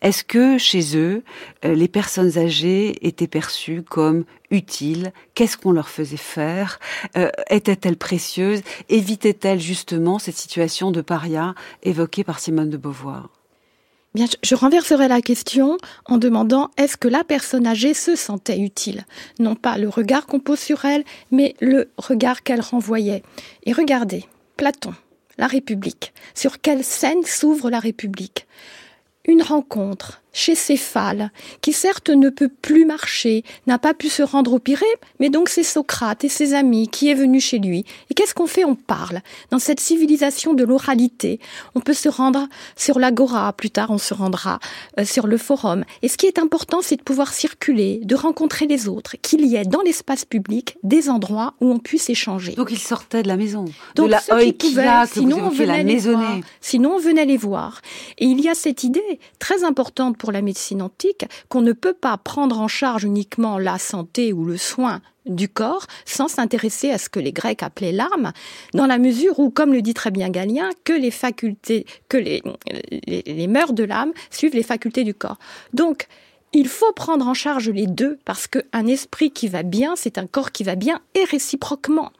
[SPEAKER 2] Est-ce que chez eux, euh, les personnes âgées étaient perçues comme utiles? Qu'est-ce qu'on leur faisait faire? Euh, Étaient-elles précieuses? Évitaient-elles justement cette situation de paria évoquée par Simone de Beauvoir?
[SPEAKER 9] Bien, je renverserai la question en demandant est-ce que la personne âgée se sentait utile? Non pas le regard qu'on pose sur elle, mais le regard qu'elle renvoyait. Et regardez, Platon, la République. Sur quelle scène s'ouvre la République? Une rencontre chez Céphale, qui certes ne peut plus marcher, n'a pas pu se rendre au Pirée, mais donc c'est Socrate et ses amis qui est venu chez lui. Et qu'est-ce qu'on fait? On parle. Dans cette civilisation de l'oralité, on peut se rendre sur l'agora, plus tard on se rendra euh, sur le forum. Et ce qui est important, c'est de pouvoir circuler, de rencontrer les autres, qu'il y ait dans l'espace public des endroits où on puisse échanger.
[SPEAKER 2] Donc ils sortaient de la maison,
[SPEAKER 9] donc,
[SPEAKER 2] de la
[SPEAKER 9] oïkia que sinon vous la maisonnée. Sinon on venait les voir. Et il y a cette idée très importante pour la médecine antique qu'on ne peut pas prendre en charge uniquement la santé ou le soin du corps sans s'intéresser à ce que les Grecs appelaient l'âme, dans la mesure où, comme le dit très bien Galien, que les facultés, que les, les, mœurs de l'âme suivent les facultés du corps. Donc, il faut prendre en charge les deux parce qu'un esprit qui va bien, c'est un corps qui va bien et réciproquement.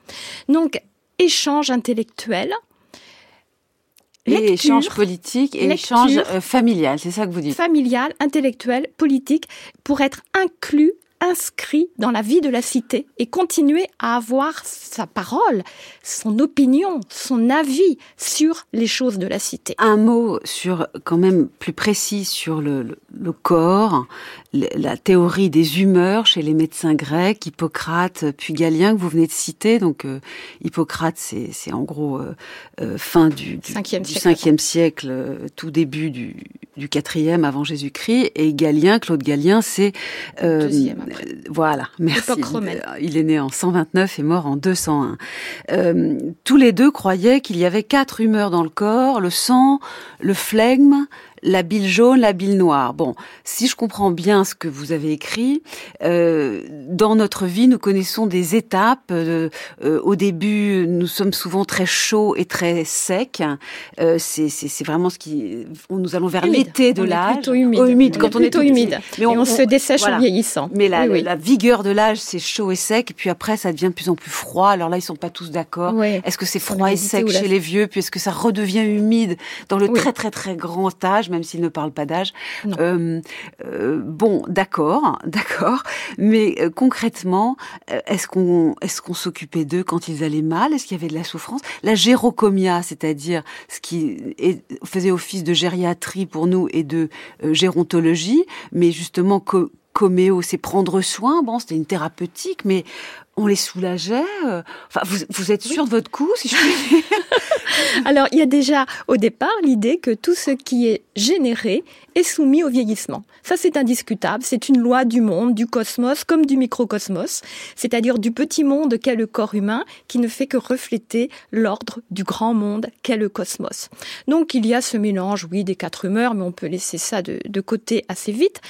[SPEAKER 9] Donc, échange intellectuel,
[SPEAKER 2] et échange politique et échange euh, familial, c'est ça que vous dites.
[SPEAKER 9] Familial, intellectuel, politique, pour être inclus inscrit dans la vie de la cité et continuer à avoir sa parole, son opinion, son avis sur les choses de la cité.
[SPEAKER 2] Un mot sur, quand même plus précis sur le, le, corps, la théorie des humeurs chez les médecins grecs, Hippocrate puis Galien que vous venez de citer. Donc euh, Hippocrate, c'est en gros euh, euh, fin du, du, 5e siècle, tout début du, du 4e avant Jésus-Christ, et Galien, Claude Galien, c'est
[SPEAKER 9] euh,
[SPEAKER 2] voilà, merci. Il est né en 129 et mort en 201. Euh, tous les deux croyaient qu'il y avait quatre humeurs dans le corps, le sang, le flegme, la bile jaune, la bile noire. Bon, si je comprends bien ce que vous avez écrit, euh, dans notre vie, nous connaissons des étapes. Euh, euh, au début, nous sommes souvent très chauds et très secs. Euh, c'est vraiment ce qui... Nous allons vers l'été de l'âge.
[SPEAKER 9] plutôt humide.
[SPEAKER 2] humide quand on est plutôt
[SPEAKER 9] humide. Mais on, se dessèche en vieillissant.
[SPEAKER 2] Mais la, la vigueur de l'âge, c'est chaud et sec. Et puis après, ça devient de plus en plus froid. Alors là, ils sont pas tous d'accord. Est-ce que c'est froid et sec chez les vieux, puis est-ce que ça redevient humide dans le très très très grand âge? Même s'il ne parle pas d'âge. Euh, euh, bon, d'accord, <laughs> d'accord. Mais euh, concrètement, est-ce qu'on est-ce qu'on s'occupait d'eux quand ils allaient mal? Est-ce qu'il y avait de la souffrance? La gérocomia, c'est-à-dire ce qui faisait office de gériatrie pour nous et de gérontologie, mais justement coméo, c'est prendre soin. Bon, c'était une thérapeutique, mais on les soulageait. Enfin, vous, vous êtes sûr de votre coup, si je puis <laughs>
[SPEAKER 9] Alors, il y a déjà au départ l'idée que tout ce qui est généré est soumis au vieillissement. Ça, c'est indiscutable. C'est une loi du monde, du cosmos, comme du microcosmos, c'est-à-dire du petit monde qu'est le corps humain, qui ne fait que refléter l'ordre du grand monde qu'est le cosmos. Donc, il y a ce mélange, oui, des quatre humeurs, mais on peut laisser ça de, de côté assez vite.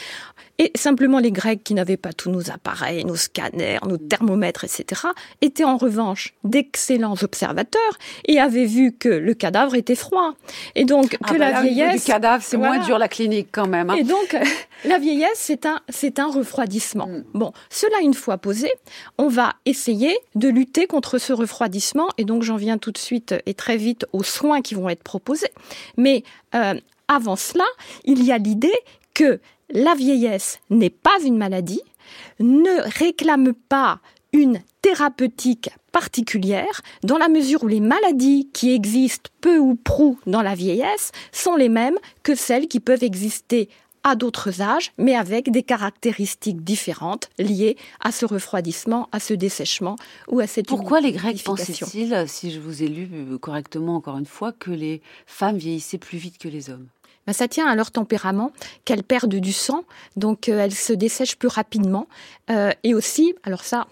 [SPEAKER 9] Et simplement les Grecs qui n'avaient pas tous nos appareils, nos scanners, nos thermomètres, etc., étaient en revanche d'excellents observateurs et avaient vu que le cadavre était froid. Et donc ah que bah la vieillesse...
[SPEAKER 2] Du cadavre, c'est moins dur la clinique quand même. Hein.
[SPEAKER 9] Et donc <laughs> la vieillesse, c'est un, c'est un refroidissement. Mm. Bon, cela une fois posé, on va essayer de lutter contre ce refroidissement. Et donc j'en viens tout de suite et très vite aux soins qui vont être proposés. Mais euh, avant cela, il y a l'idée que la vieillesse n'est pas une maladie, ne réclame pas une thérapeutique particulière dans la mesure où les maladies qui existent peu ou prou dans la vieillesse sont les mêmes que celles qui peuvent exister à d'autres âges, mais avec des caractéristiques différentes liées à ce refroidissement, à ce dessèchement ou à cette
[SPEAKER 2] Pourquoi les Grecs pensaient-ils, si je vous ai lu correctement encore une fois, que les femmes vieillissaient plus vite que les hommes?
[SPEAKER 9] Ben, ça tient à leur tempérament, qu'elles perdent du sang, donc euh, elles se dessèchent plus rapidement. Euh, et aussi, alors ça,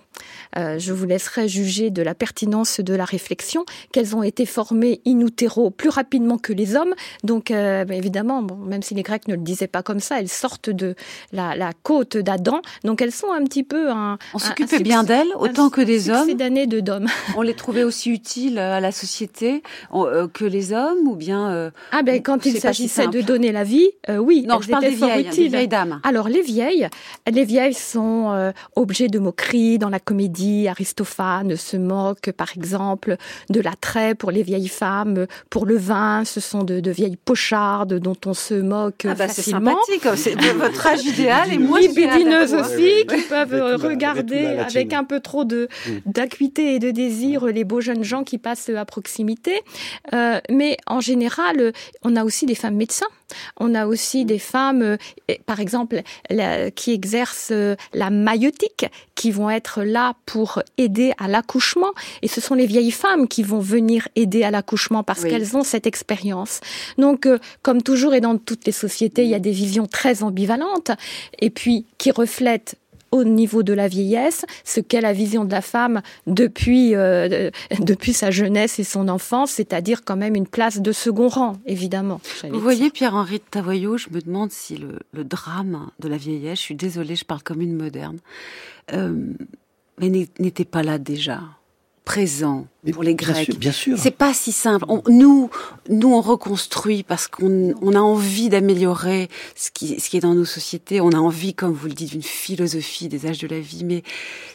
[SPEAKER 9] euh, je vous laisserai juger de la pertinence de la réflexion, qu'elles ont été formées in utero plus rapidement que les hommes. Donc, euh, bah, évidemment, bon, même si les Grecs ne le disaient pas comme ça, elles sortent de la, la côte d'Adam. Donc, elles sont un petit peu un.
[SPEAKER 2] On s'occupait bien d'elles autant que des hommes.
[SPEAKER 9] d'années de d'hommes. <laughs>
[SPEAKER 2] On les trouvait aussi utiles à la société euh, que les hommes, ou bien.
[SPEAKER 9] ah ben, quand il s'agissait de donner la vie, oui.
[SPEAKER 2] Non, je parle des vieilles, des vieilles dames.
[SPEAKER 9] Alors, les vieilles, les vieilles sont objets de moquerie dans la comédie, Aristophane se moque, par exemple, de l'attrait pour les vieilles femmes, pour le vin. Ce sont de, vieilles pochardes dont on se moque ah bah facilement.
[SPEAKER 2] C'est sympathique, c'est de votre âge idéal et moi
[SPEAKER 9] libidineuses aussi, qui peuvent regarder avec un peu trop de mm. d'acuité et de désir les beaux jeunes gens qui passent à proximité. Euh, mais en général, on a aussi des femmes médecins. On a aussi des femmes, euh, par exemple, qui exercent euh, la maïotique, qui vont être là pour aider à l'accouchement. Et ce sont les vieilles femmes qui vont venir aider à l'accouchement parce qu'elles ont cette expérience. Donc, euh, comme toujours et dans toutes les sociétés, il y a des visions très ambivalentes et puis qui reflètent au niveau de la vieillesse, ce qu'est la vision de la femme depuis, euh, <laughs> depuis sa jeunesse et son enfance, c'est-à-dire quand même une place de second rang, évidemment.
[SPEAKER 2] Vous voyez, Pierre-Henri de Tavoyot, je me demande si le, le, drame de la vieillesse, je suis désolée, je parle comme une moderne, euh, mais n'était pas là déjà, présent pour les Grecs.
[SPEAKER 10] Bien sûr.
[SPEAKER 2] C'est pas si simple. nous, nous, on reconstruit parce qu'on on a envie d'améliorer ce qui, ce qui est dans nos sociétés. On a envie, comme vous le dites, d'une philosophie des âges de la vie. Mais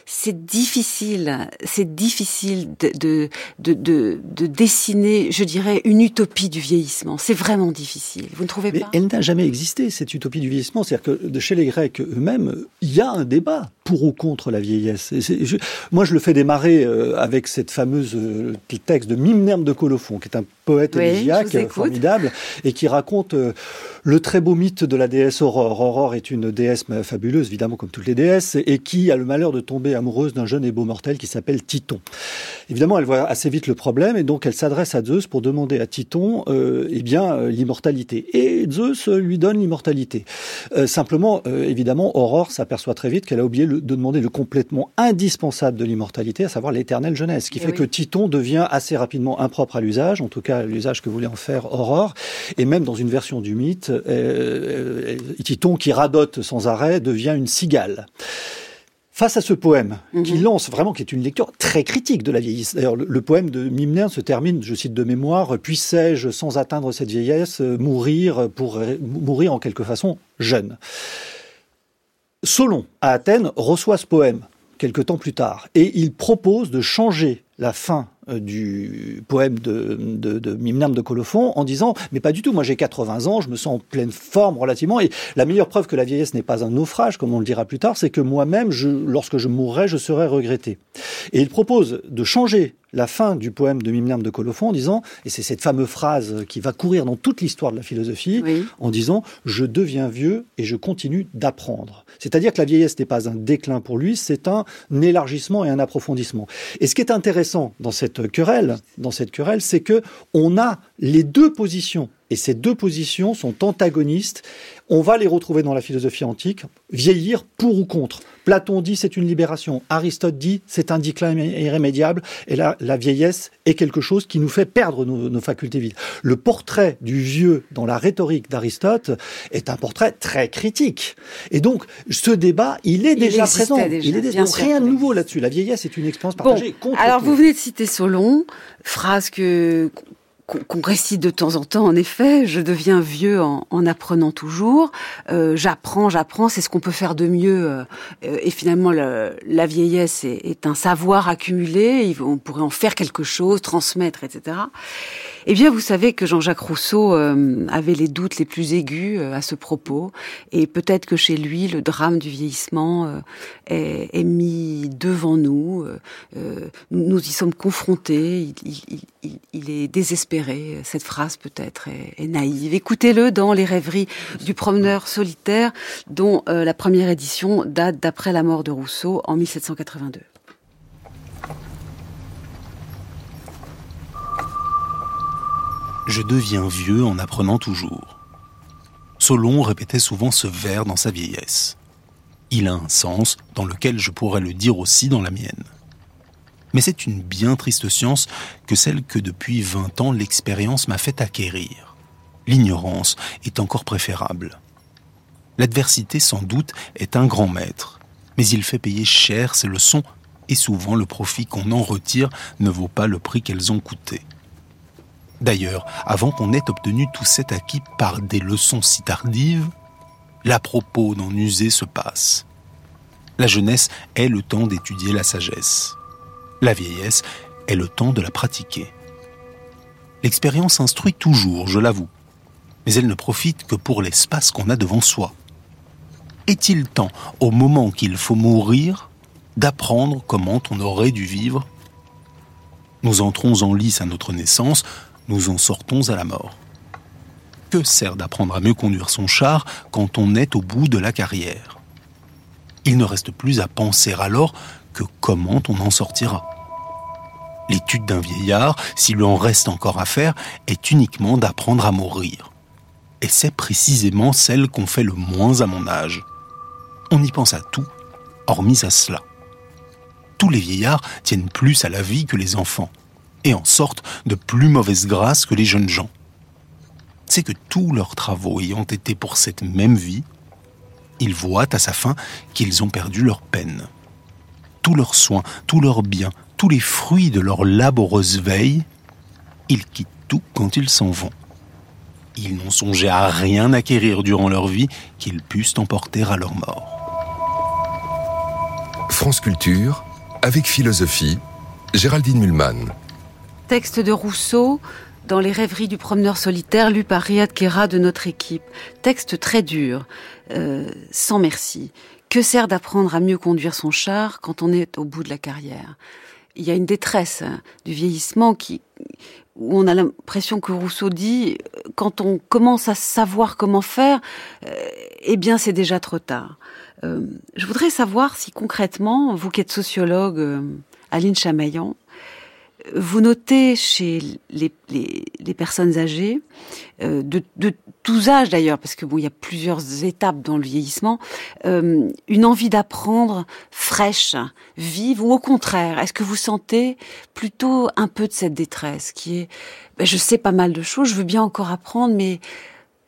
[SPEAKER 2] c'est difficile. C'est difficile de, de, de, de, de dessiner, je dirais, une utopie du vieillissement. C'est vraiment difficile. Vous ne trouvez
[SPEAKER 10] mais
[SPEAKER 2] pas?
[SPEAKER 10] Elle n'a jamais existé, cette utopie du vieillissement. C'est-à-dire que chez les Grecs eux-mêmes, il y a un débat pour ou contre la vieillesse. moi, je le fais démarrer euh, avec cette fameuse le texte de Mimnerme de Colophon, qui est un poète élégiaque formidable et qui raconte euh, le très beau mythe de la déesse Aurore. Aurore est une déesse fabuleuse, évidemment comme toutes les déesses, et qui a le malheur de tomber amoureuse d'un jeune et beau mortel qui s'appelle Titon. Évidemment, elle voit assez vite le problème et donc elle s'adresse à Zeus pour demander à Titon, euh, eh bien, euh, l'immortalité. Et Zeus lui donne l'immortalité. Simplement, évidemment, Aurore s'aperçoit très vite qu'elle a oublié de demander le complètement indispensable de l'immortalité, à savoir l'éternelle jeunesse, ce qui eh fait que Titon devient assez rapidement impropre à l'usage, en tout cas l'usage que voulait en faire Aurore, et même dans une version du mythe, euh, Titon qui radote sans arrêt devient une cigale. Face à ce poème, qui mhm. lance vraiment, qui est une lecture très critique de la vieillesse. D'ailleurs, le, poème de Mimner se termine, je cite de mémoire, puissais-je, sans atteindre cette vieillesse, mourir pour mourir en quelque façon jeune? Solon, à Athènes, reçoit ce poème quelque temps plus tard, et il propose de changer la fin euh, du poème de, de, de Mimnam de Colophon en disant mais pas du tout moi j'ai 80 ans je me sens en pleine forme relativement et la meilleure preuve que la vieillesse n'est pas un naufrage comme on le dira plus tard c'est que moi-même je, lorsque je mourrai je serai regretté. Et il propose de changer la fin du poème de Mimnam de Colophon en disant, et c'est cette fameuse phrase qui va courir dans toute l'histoire de la philosophie, en disant je deviens vieux et je continue d'apprendre. C'est-à-dire que la vieillesse n'est pas un déclin pour lui, c'est un élargissement et un approfondissement. Et ce qui est intéressant dans cette querelle, dans cette querelle, c'est que on a les deux positions et ces deux positions sont antagonistes. On va les retrouver dans la philosophie antique. Vieillir pour ou contre. Platon dit c'est une libération. Aristote dit c'est un déclin irrémédiable. Et là, la vieillesse est quelque chose qui nous fait perdre nos, facultés vides. Le portrait du vieux dans la rhétorique d'Aristote est un portrait très critique. Et donc, ce débat, il est déjà présent. il est déjà, rien de nouveau là-dessus. La vieillesse est une expérience partagée.
[SPEAKER 2] alors, vous venez de citer Solon, phrase que qu'on récite de temps en temps, en effet, je deviens vieux en, apprenant toujours, euh, j'apprends, j'apprends, c'est ce qu'on peut faire de mieux, euh, et finalement la vieillesse est, est, un savoir accumulé, on pourrait en faire quelque chose, transmettre, etc. Eh bien, vous savez que Jean-Jacques Rousseau euh, avait les doutes les plus aigus euh, à ce propos, et peut-être que chez lui, le drame du vieillissement euh, est, est, mis devant nous. nous y sommes confrontés. Il, est désespéré. Cette phrase peut-être est, naïve. Écoutez-le dans Les rêveries du promeneur solitaire, dont la première édition date d'après la mort de Rousseau en 1782.
[SPEAKER 13] Je deviens vieux en apprenant toujours. Solon répétait souvent ce vers dans sa vieillesse. Il a un sens dans lequel je pourrais le dire aussi dans la mienne. Mais c'est une bien triste science que celle que depuis vingt ans l'expérience m'a fait acquérir. L'ignorance est encore préférable. L'adversité sans doute est un grand maître, mais il fait payer cher ses leçons et souvent le profit qu'on en retire ne vaut pas le prix qu'elles ont coûté. D'ailleurs, avant qu'on ait obtenu tout cet acquis par des leçons si tardives, l'à propos d'en user se passe. La jeunesse est le temps d'étudier la sagesse. La vieillesse est le temps de la pratiquer. L'expérience instruit toujours, je l'avoue, mais elle ne profite que pour l'espace qu'on a devant soi. Est-il temps, au moment qu'il faut mourir, d'apprendre comment on aurait dû vivre? Nous entrons en lice à notre naissance, nous en sortons à la mort. Que sert d'apprendre à mieux conduire son char quand on est au bout de la carrière? Il ne reste plus à penser alors que comment on en sortira. L'étude d'un vieillard, s'il lui en reste encore à faire, est uniquement d'apprendre à mourir. Et c'est précisément celle qu'on fait le moins à mon âge. On y pense à tout, hormis à cela. Tous les vieillards tiennent plus à la vie que les enfants et en sortent de plus mauvaise grâce que les jeunes gens. C'est que tous leurs travaux ayant été pour cette même vie, ils voient à sa fin qu'ils ont perdu leur peine. Tous leurs soins, tous leurs biens, tous les fruits de leur laboreuse veille, ils quittent tout quand ils s'en vont. Ils n'ont songé à rien acquérir durant leur vie qu'ils puissent emporter à leur mort.
[SPEAKER 1] France Culture, avec philosophie, Géraldine Mulman.
[SPEAKER 2] Texte de Rousseau dans Les rêveries du promeneur solitaire, lu par Riyad Kera de notre équipe. Texte très dur, euh, sans merci. Que sert d'apprendre à mieux conduire son char quand on est au bout de la carrière? Il y a une détresse hein, du vieillissement qui, où on a l'impression que Rousseau dit, quand on commence à savoir comment faire, euh, eh bien c'est déjà trop tard. Euh, je voudrais savoir si concrètement, vous qui êtes sociologue, euh, Aline Chamaillan, vous notez chez les, les, les personnes âgées, euh, de, de, tous âges d'ailleurs, parce que bon, il y a plusieurs étapes dans le vieillissement, euh, une envie d'apprendre fraîche, vive, ou au contraire, est-ce que vous sentez plutôt un peu de cette détresse qui est, ben, je sais pas mal de choses, je veux bien encore apprendre, mais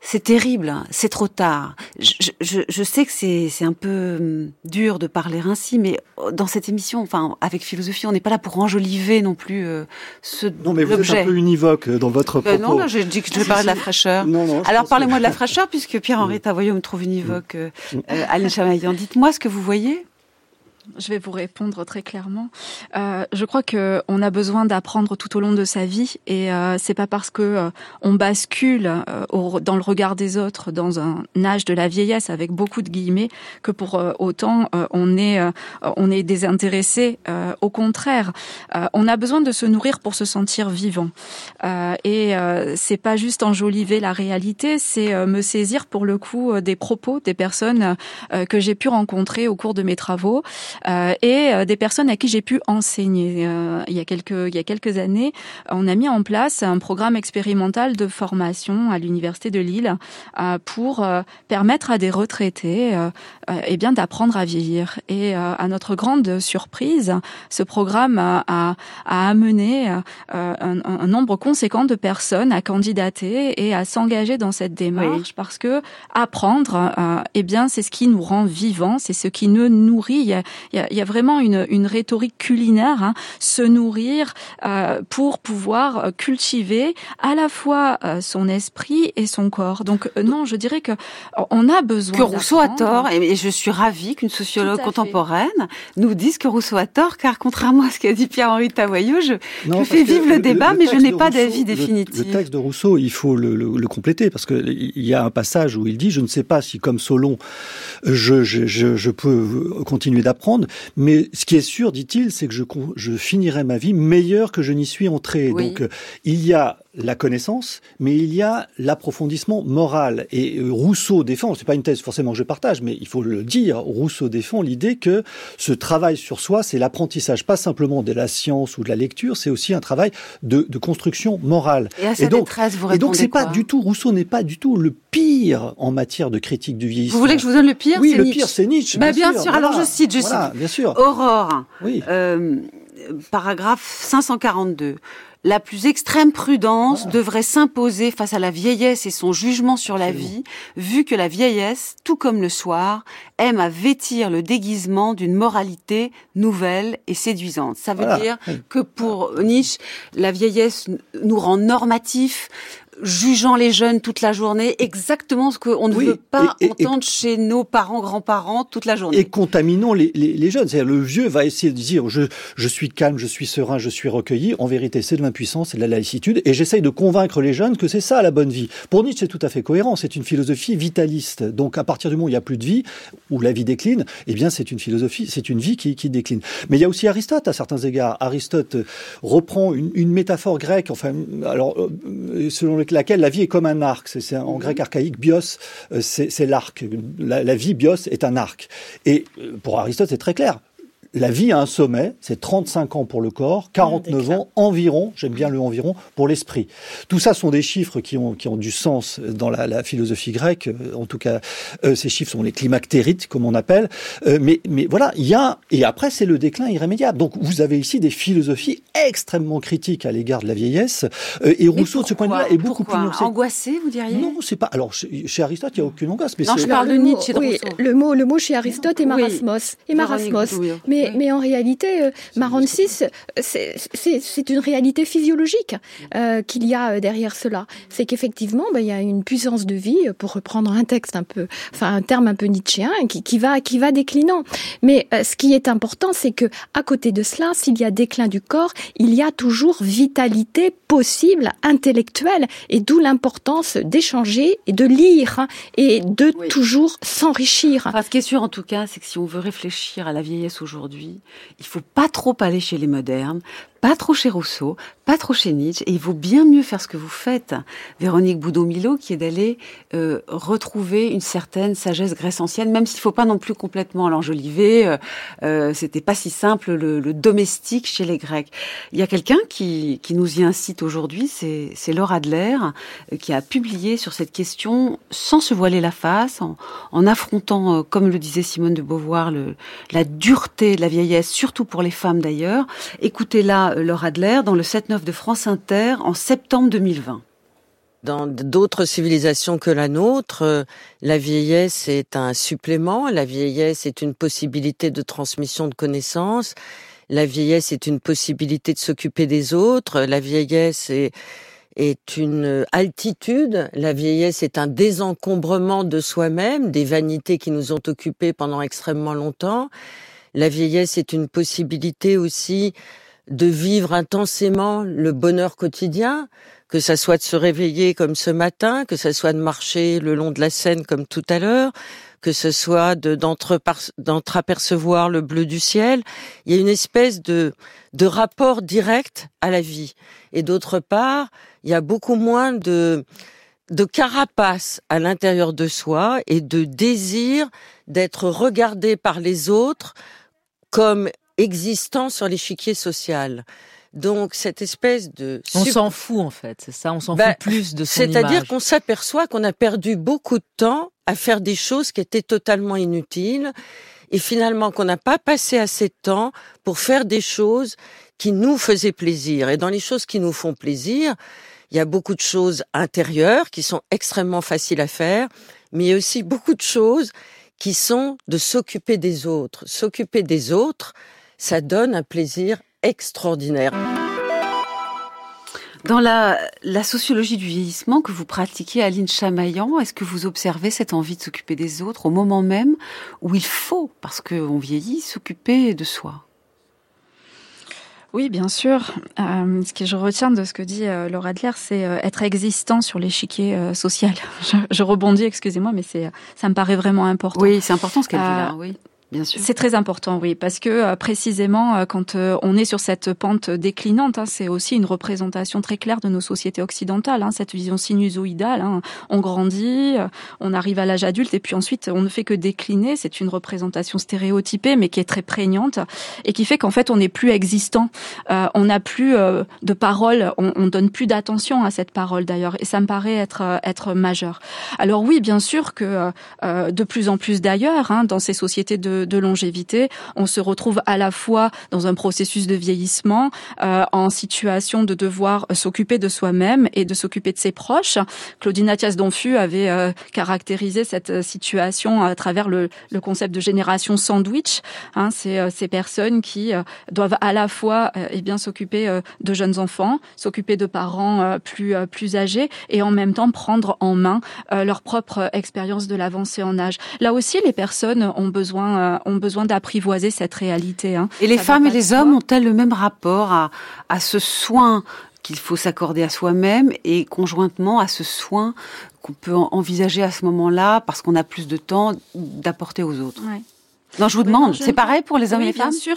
[SPEAKER 2] c'est terrible, c'est trop tard. Je, je, je sais que c'est un peu hum, dur de parler ainsi, mais dans cette émission, enfin avec philosophie, on n'est pas là pour enjoliver non plus euh, ce
[SPEAKER 10] Non, mais vous êtes un peu univoque dans votre propos.
[SPEAKER 2] Euh, non, là, je dis que je vais parler de la fraîcheur.
[SPEAKER 10] Non, non,
[SPEAKER 2] Alors parlez-moi que... de la fraîcheur, puisque Pierre-Henri Tavoyot me trouve univoque. Euh, euh, Alain Chamaillan, dites-moi ce que vous voyez.
[SPEAKER 4] Je vais vous répondre très clairement. Euh, je crois que on a besoin d'apprendre tout au long de sa vie, et euh, c'est pas parce que euh, on bascule euh, dans le regard des autres dans un âge de la vieillesse avec beaucoup de guillemets que pour euh, autant on est on est désintéressé. au contraire, on a besoin de se nourrir pour se sentir vivant. et c'est pas juste enjoliver la réalité, c'est me saisir pour le coup des propos des personnes que j'ai pu rencontrer au cours de mes travaux et euh, des personnes à qui j'ai pu enseigner. Euh, il y a quelques il y a quelques années, on a mis en place un programme expérimental de formation à l'université de Lille pour permettre à des retraités eh bien d'apprendre à vieillir. Et à notre grande surprise, ce programme a, a, a amené un, un, nombre conséquent de personnes à candidater et à s'engager dans cette démarche oui. parce que apprendre, eh bien, c'est ce qui nous rend vivants, c'est ce qui nous nourrit Il y a, vraiment une, une rhétorique culinaire, hein, se nourrir euh, pour pouvoir cultiver à la fois euh, son esprit et son corps. Donc euh, non, je dirais que on a besoin.
[SPEAKER 2] Que Rousseau a tort, et je suis ravie qu'une sociologue contemporaine nous dise que Rousseau a tort, car contrairement à ce qu'a dit Pierre-Henri Tavoyot, je, je fais vivre le, débat, mais je n'ai pas d'avis définitif.
[SPEAKER 10] Le, texte de Rousseau, il faut le, le compléter parce qu'il y a un passage où il dit :« Je ne sais pas si, comme Solon, je, je, je, je peux continuer d'apprendre, mais ce qui est sûr, dit-il, c'est que je, je finirai ma vie meilleur que je n'y suis entré. Donc, euh, il y a la connaissance, mais il y a l'approfondissement moral. Et euh, Rousseau défend, c'est pas une thèse forcément que je partage, mais il faut le dire, Rousseau défend l'idée que ce travail sur soi, c'est l'apprentissage pas simplement de la science ou de la lecture, c'est aussi un travail de, de construction morale.
[SPEAKER 2] Et, à et donc, vous et
[SPEAKER 10] donc
[SPEAKER 2] c'est
[SPEAKER 10] pas du tout Rousseau n'est pas du tout le pire en matière de critique du vieillissement.
[SPEAKER 2] Vous voulez que je vous donne le pire?
[SPEAKER 10] Oui, le pire c'est Nietzsche.
[SPEAKER 2] Bah, bien, sûr. Alors je cite, je
[SPEAKER 10] voilà,
[SPEAKER 2] cite.
[SPEAKER 10] Bien sûr.
[SPEAKER 2] Aurore.
[SPEAKER 10] Oui.
[SPEAKER 2] Euh, paragraphe 542 la plus extrême prudence devrait s'imposer face à la vieillesse et son jugement sur la vie, vu que la vieillesse, tout comme le soir, aime à vêtir le déguisement d'une moralité nouvelle et séduisante. Ça veut dire que pour Nietzsche, la vieillesse nous rend normatifs, jugeant les jeunes toute la journée, exactement ce qu'on ne veut pas entendre chez nos parents, grands-parents toute la journée.
[SPEAKER 10] Et contaminons les, les, les jeunes. C'est-à-dire le vieux va essayer de dire je, je suis calme, je suis serein, je suis recueilli. En vérité, c'est de l'impuissance, c'est de la laïcitude. Et j'essaye de convaincre les jeunes que c'est ça la bonne vie. Pour Nietzsche, c'est tout à fait cohérent. C'est une philosophie vitaliste. Donc à partir du moment où il n'y a plus de vie, où la vie décline, eh bien c'est une philosophie, c'est une vie qui, qui décline. Mais il y a aussi Aristote à certains égards. Aristote reprend une, une métaphore grecque, enfin alors euh, laquelle la vie est comme un arc. C'est en grec archaïque, bios, euh, c'est l'arc. La, la, vie, bios, est un arc. Et euh, pour Aristote, c'est très clair la vie a un sommet, c'est 35 ans pour le corps, 49 ans environ, j'aime bien le environ, pour l'esprit. Tout ça sont des chiffres qui ont, qui ont du sens dans la, la philosophie grecque. En tout cas, euh, ces chiffres sont les climactérites, comme on appelle. Euh, mais, mais voilà, il y a, et après, c'est le déclin irrémédiable. Donc, vous avez ici des philosophies extrêmement critiques à l'égard de la vieillesse. Euh, et Rousseau, de ce point de vue-là, est beaucoup
[SPEAKER 2] pourquoi
[SPEAKER 10] plus.
[SPEAKER 2] Angoissé, vous diriez?
[SPEAKER 10] Non, c'est pas. Alors, chez, chez Aristote, il n'y a aucune angoisse. Mais
[SPEAKER 2] non, je parle de Nietzsche et de
[SPEAKER 9] oui. Le mot, le mot chez Aristote est marasmos. Et marasmos. Mais, mais en réalité, euh, Maronsis, c'est une réalité physiologique euh, qu'il y a derrière cela. C'est qu'effectivement, ben, il y a une puissance de vie, pour reprendre un texte un peu, enfin un terme un peu nietzschéen, qui, qui va qui va déclinant. Mais euh, ce qui est important, c'est que à côté de cela, s'il y a déclin du corps, il y a toujours vitalité possible, intellectuelle, et d'où l'importance d'échanger et de lire hein, et de
[SPEAKER 2] Oui.
[SPEAKER 9] toujours s'enrichir.
[SPEAKER 2] Enfin, ce qui est sûr en tout cas, c'est que si on veut réfléchir à la vieillesse aujourd'hui, il faut pas trop aller chez les modernes, pas trop chez Rousseau, pas trop chez Nietzsche, et il vaut bien mieux faire ce que vous faites, Véronique Boudot-Milo, qui est d'aller euh, retrouver une certaine sagesse grecque ancienne, même s'il faut pas non plus complètement l'enjoliver. Euh, euh, C'était pas si simple le, le, domestique chez les Grecs. Il y a quelqu'un qui, qui nous y incite aujourd'hui, c'est Laura Adler, euh, qui a publié sur cette question sans se voiler la face, en, en affrontant, euh, comme le disait Simone de Beauvoir, le, la dureté de la vieillesse, surtout pour les femmes d'ailleurs. Écoutez-la, Laura Adler, dans le 7-9 de France Inter en septembre 2020.
[SPEAKER 14] Dans d'autres civilisations que la nôtre, euh, la vieillesse est un supplément, la vieillesse est une possibilité de transmission de connaissances, la vieillesse est une possibilité de s'occuper des autres, la vieillesse est, est une altitude, la vieillesse est un désencombrement de soi-même, des vanités qui nous ont occupés pendant extrêmement longtemps. La vieillesse est une possibilité aussi de vivre intensément le bonheur quotidien, que ça soit de se réveiller comme ce matin, que ça soit de marcher le long de la Seine comme tout à l'heure, que ce soit d'entreapercevoir le bleu du ciel. Il y a une espèce de, de rapport direct à la vie. Et d'autre part, il y a beaucoup moins de, de carapace à l'intérieur de soi et de désir d'être regardé par les autres comme existant sur l'échiquier social. Donc cette espèce de
[SPEAKER 15] on s'en fout en fait, c'est ça, on s'en
[SPEAKER 14] bah,
[SPEAKER 15] fout plus de son
[SPEAKER 14] C'est-à-dire qu'on s'aperçoit qu'on a perdu beaucoup de temps à faire des choses qui étaient totalement inutiles et finalement qu'on n'a pas passé assez de temps pour faire des choses qui nous faisaient plaisir. Et dans les choses qui nous font plaisir, il y a beaucoup de choses intérieures qui sont extrêmement faciles à faire, mais il y a aussi beaucoup de choses qui sont de s'occuper des autres. S'occuper des autres, ça donne un plaisir extraordinaire.
[SPEAKER 2] Dans la, la, sociologie du vieillissement que vous pratiquez, Aline Chamaillan, est-ce que vous observez cette envie de s'occuper des autres au moment même où il faut, parce qu'on vieillit, s'occuper de soi?
[SPEAKER 4] Oui, bien sûr. Euh, ce que je retiens de ce que dit euh, Laura Adler, c'est euh, être existant sur l'échiquier euh, social. <laughs> Je, je, rebondis, excusez-moi, mais c'est ça me paraît vraiment important.
[SPEAKER 2] Oui, c'est important ce qu'elle dit là. Oui.
[SPEAKER 4] C'est très important, oui, parce que euh, précisément euh, quand euh, on est sur cette pente déclinante, hein, c'est aussi une représentation très claire de nos sociétés occidentales, hein, cette vision sinusoïdale. Hein. On grandit, on arrive à l'âge adulte, et puis ensuite on ne fait que décliner. C'est une représentation stéréotypée, mais qui est très prégnante et qui fait qu'en fait on n'est plus existant. on n'a plus de parole, on, on donne plus d'attention à cette parole d'ailleurs, et ça me paraît être être majeur. Alors oui, bien sûr que de plus en plus d'ailleurs, hein, dans ces sociétés de de, longévité, on se retrouve à la fois dans un processus de vieillissement, euh, en situation de devoir s'occuper de soi-même et de s'occuper de ses proches. Claudine Athias Donfu avait euh, caractérisé cette euh, situation à travers le, le concept de génération sandwich. Hein, c'est euh, ces personnes qui euh, doivent à la fois eh bien s'occuper de jeunes enfants, s'occuper de parents plus plus âgés et en même temps prendre en main leur propre expérience de l'avancée en âge. Là aussi, les personnes ont besoin euh, ont besoin d'apprivoiser cette réalité. Hein.
[SPEAKER 2] Et les femmes et les hommes ont-elles le même rapport à, à ce soin qu'il faut s'accorder à soi-même et conjointement à ce soin qu'on peut envisager à ce moment-là parce qu'on a plus de temps d'apporter aux autres? Ouais. Non, je vous demande, c'est pareil pour les hommes
[SPEAKER 4] oui,
[SPEAKER 2] et les femmes?
[SPEAKER 4] Bien sûr.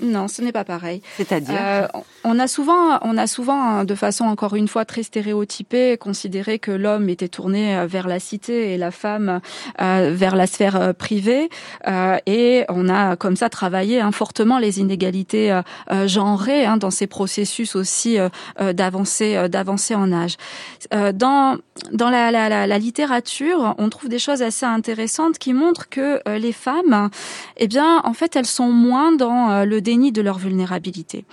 [SPEAKER 4] Non, ce n'est pas pareil.
[SPEAKER 2] C'est-à-dire
[SPEAKER 4] euh, On a souvent, on a souvent, de façon encore une fois très stéréotypée, considéré que l'homme était tourné euh, vers la cité et la femme euh, vers la sphère privée, euh, et on a comme ça travaillé hein, fortement les inégalités genrées hein, dans ces processus aussi d'avancée, d'avancée en âge. dans dans la, la, la, la, littérature, on trouve des choses assez intéressantes qui montrent que les femmes, eh bien, en fait, elles sont moins dans le déni de leur vulnérabilité.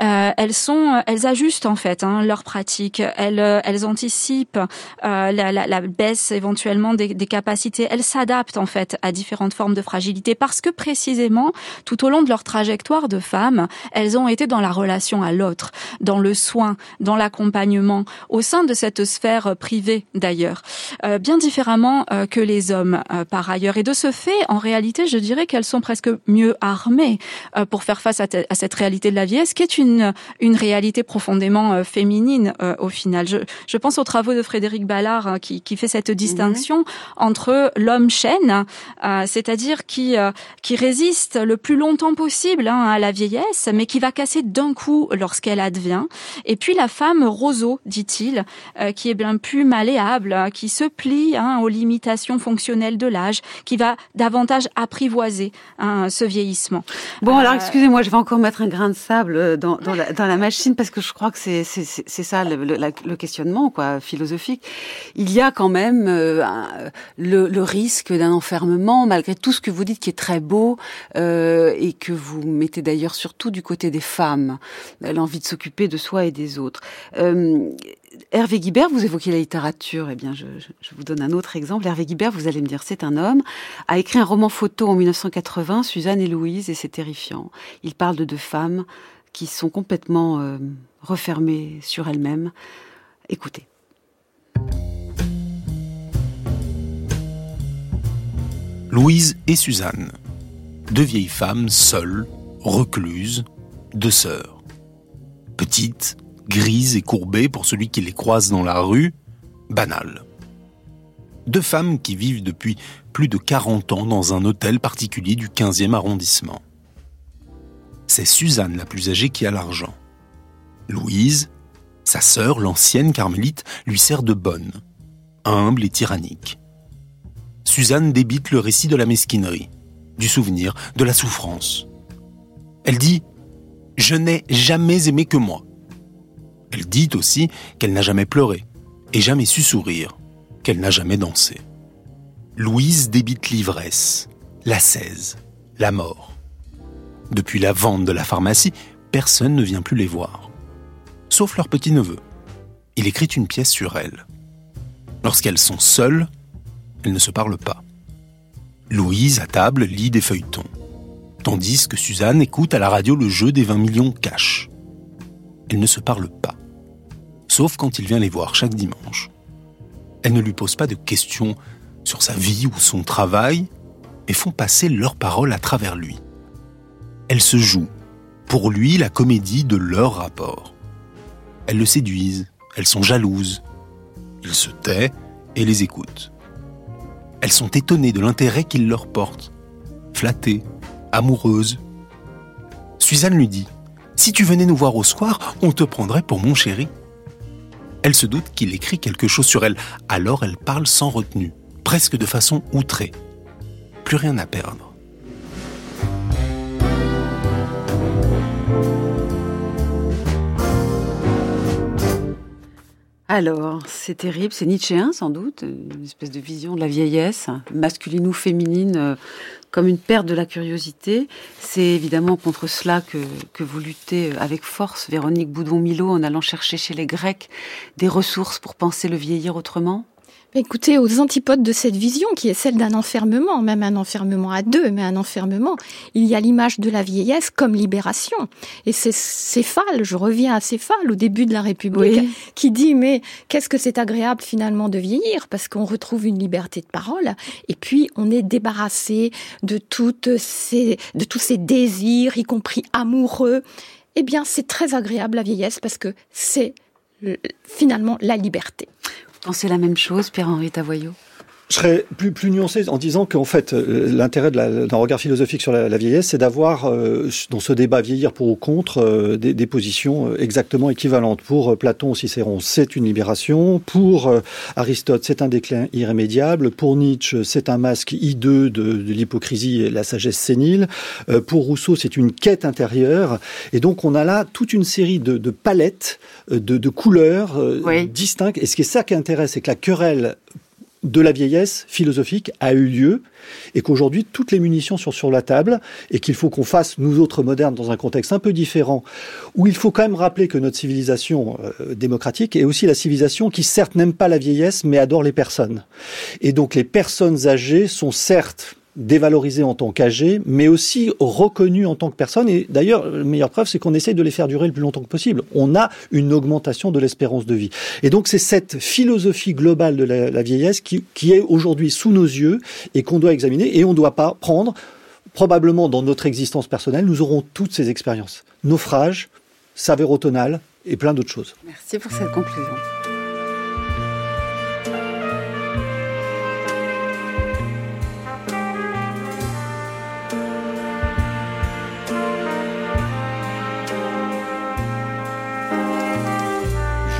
[SPEAKER 4] Euh, elles sont, elles ajustent en fait hein, leurs pratiques. Elles, elles anticipent euh, la, la, la, baisse éventuellement des, des capacités. Elles s'adaptent en fait à différentes formes de fragilité parce que précisément tout au long de leur trajectoire de femmes, elles ont été dans la relation à l'autre, dans le soin, dans l'accompagnement, au sein de cette sphère privée d'ailleurs, euh, bien différemment euh, que les hommes euh, par ailleurs. Et de ce fait, en réalité, je dirais qu'elles sont presque mieux armées euh, pour faire face à, à, cette réalité de la vieillesse, qui est une, une réalité profondément euh, féminine euh, au final? Je, je, pense aux travaux de Frédéric Ballard hein, qui, qui, fait cette distinction mmh. entre l'homme chêne, euh, c'est-à-dire qui, qui résiste le plus longtemps possible hein, à la vieillesse, mais qui va casser d'un coup lorsqu'elle advient, et puis la femme roseau, dit-il, qui est bien plus malléable, hein, qui se plie hein, aux limitations fonctionnelles de l'âge, qui va davantage apprivoiser hein, ce vieillissement.
[SPEAKER 2] Bon, alors excusez-moi, je vais encore mettre un grain de sable dans, dans, la, machine parce que je crois que c'est ça le, questionnement quoi philosophique. Il y a quand même euh, le, risque d'un enfermement malgré tout ce que vous dites qui est très beau euh, et que vous mettez d'ailleurs surtout du côté des femmes, l'envie de s'occuper de soi et des autres. Euh, Hervé Guibert, vous évoquez la littérature. Eh bien, je, vous donne un autre exemple. Hervé Guibert, vous allez me dire, c'est un homme, a écrit un roman photo en 1980, Suzanne et Louise, et c'est terrifiant. Il parle de deux femmes qui sont complètement euh, refermées sur elles-mêmes. Écoutez.
[SPEAKER 13] Louise et Suzanne, deux vieilles femmes seules, recluses, deux sœurs. Petites, grises et courbées pour celui qui les croise dans la rue, banales. Deux femmes qui vivent depuis plus de 40 ans dans un hôtel particulier du 15e arrondissement. C'est Suzanne la plus âgée qui a l'argent. Louise, sa sœur, l'ancienne carmélite, lui sert de bonne, humble et tyrannique. Suzanne débite le récit de la mesquinerie, du souvenir, de la souffrance. Elle dit ⁇ Je n'ai jamais aimé que moi ⁇ elle dit aussi qu'elle n'a jamais pleuré et jamais su sourire, qu'elle n'a jamais dansé. Louise débite l'ivresse, la cèse, la mort. Depuis la vente de la pharmacie, personne ne vient plus les voir. Sauf leur petit-neveu. Il écrit une pièce sur elles. Lorsqu'elles sont seules, elles ne se parlent pas. Louise, à table, lit des feuilletons, tandis que Suzanne écoute à la radio le jeu des 20 millions cash. Elle ne se parle pas, sauf quand il vient les voir chaque dimanche. Elle ne lui pose pas de questions sur sa vie ou son travail, mais font passer leurs paroles à travers lui. Elles se jouent, pour lui, la comédie de leur rapport. Elles le séduisent, elles sont jalouses. Il se tait et les écoute. Elles sont étonnées de l'intérêt qu'il leur porte, flattées, amoureuses. Suzanne lui dit Si tu venais nous voir au soir, on te prendrait pour mon chéri. Elle se doute qu'il écrit quelque chose sur elle, alors elle parle sans retenue, presque de façon outrée. Plus rien à perdre.
[SPEAKER 2] Alors, c'est terrible, c'est nietzschéen sans doute, une espèce de vision de la vieillesse, masculine ou féminine, euh, comme une perte de la curiosité. C'est évidemment contre cela que, que vous luttez avec force, Véronique Boudon-Milot, en allant chercher chez les Grecs des ressources pour penser le vieillir autrement.
[SPEAKER 9] Écoutez, aux antipodes de cette vision, qui est celle d'un enfermement, même un enfermement à deux, mais un enfermement, il y a l'image de la vieillesse comme libération. Et c'est Céphale, je reviens à Céphale, au début de la République, qui dit, mais qu'est-ce que c'est agréable finalement de vieillir, parce qu'on retrouve une liberté de parole, et puis on est débarrassé de, toutes ces, de tous ces désirs, y compris amoureux. Eh bien, c'est très agréable la vieillesse, parce que c'est finalement la liberté
[SPEAKER 2] pensez la même chose, Pierre-Henri Tavoyot
[SPEAKER 10] je serais plus, plus nuancé en disant qu'en fait, euh, l'intérêt d'un regard philosophique sur la, vieillesse, c'est d'avoir, euh, dans ce débat vieillir pour ou contre, euh, des, des, positions exactement équivalentes. Pour Platon, Cicéron, c'est une libération. Pour Aristote, c'est un déclin irrémédiable. Pour Nietzsche, c'est un masque hideux de, de l'hypocrisie et la sagesse sénile. pour Rousseau, c'est une quête intérieure. Et donc, on a là toute une série de, de palettes, de, de couleurs distinctes. Et ce qui est ça qui intéresse, c'est que la querelle de la vieillesse philosophique a eu lieu et qu'aujourd'hui toutes les munitions sont sur la table et qu'il faut qu'on fasse nous autres modernes dans un contexte un peu différent où il faut quand même rappeler que notre civilisation euh, démocratique est aussi la civilisation qui certes n'aime pas la vieillesse mais adore les personnes. Et donc les personnes âgées sont certes dévalorisés en tant qu'âgés, mais aussi reconnus en tant que personnes. Et d'ailleurs, la meilleure preuve, c'est qu'on essaye de les faire durer le plus longtemps que possible. On a une augmentation de l'espérance de vie. Et donc, c'est cette philosophie globale de la, vieillesse qui, qui est aujourd'hui sous nos yeux et qu'on doit examiner. Et on ne doit pas prendre, probablement dans notre existence personnelle, nous aurons toutes ces expériences. Naufrage, savérotonal et plein d'autres choses.
[SPEAKER 2] Merci pour cette conclusion.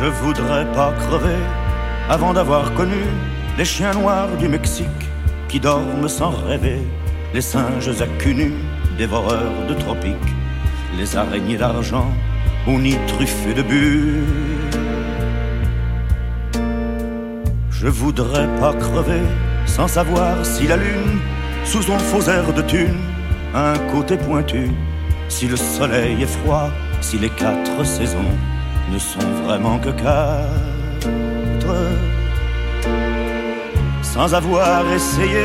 [SPEAKER 16] Je voudrais pas crever avant d'avoir connu les chiens noirs du Mexique qui dorment sans rêver, les singes à dévoreurs de tropiques, les araignées d'argent au nid truffé de bulles. Je voudrais pas crever sans savoir si la lune, sous son faux air de thune, a un côté pointu, si le soleil est froid, si les quatre saisons ne sont vraiment que quatre. Sans avoir essayé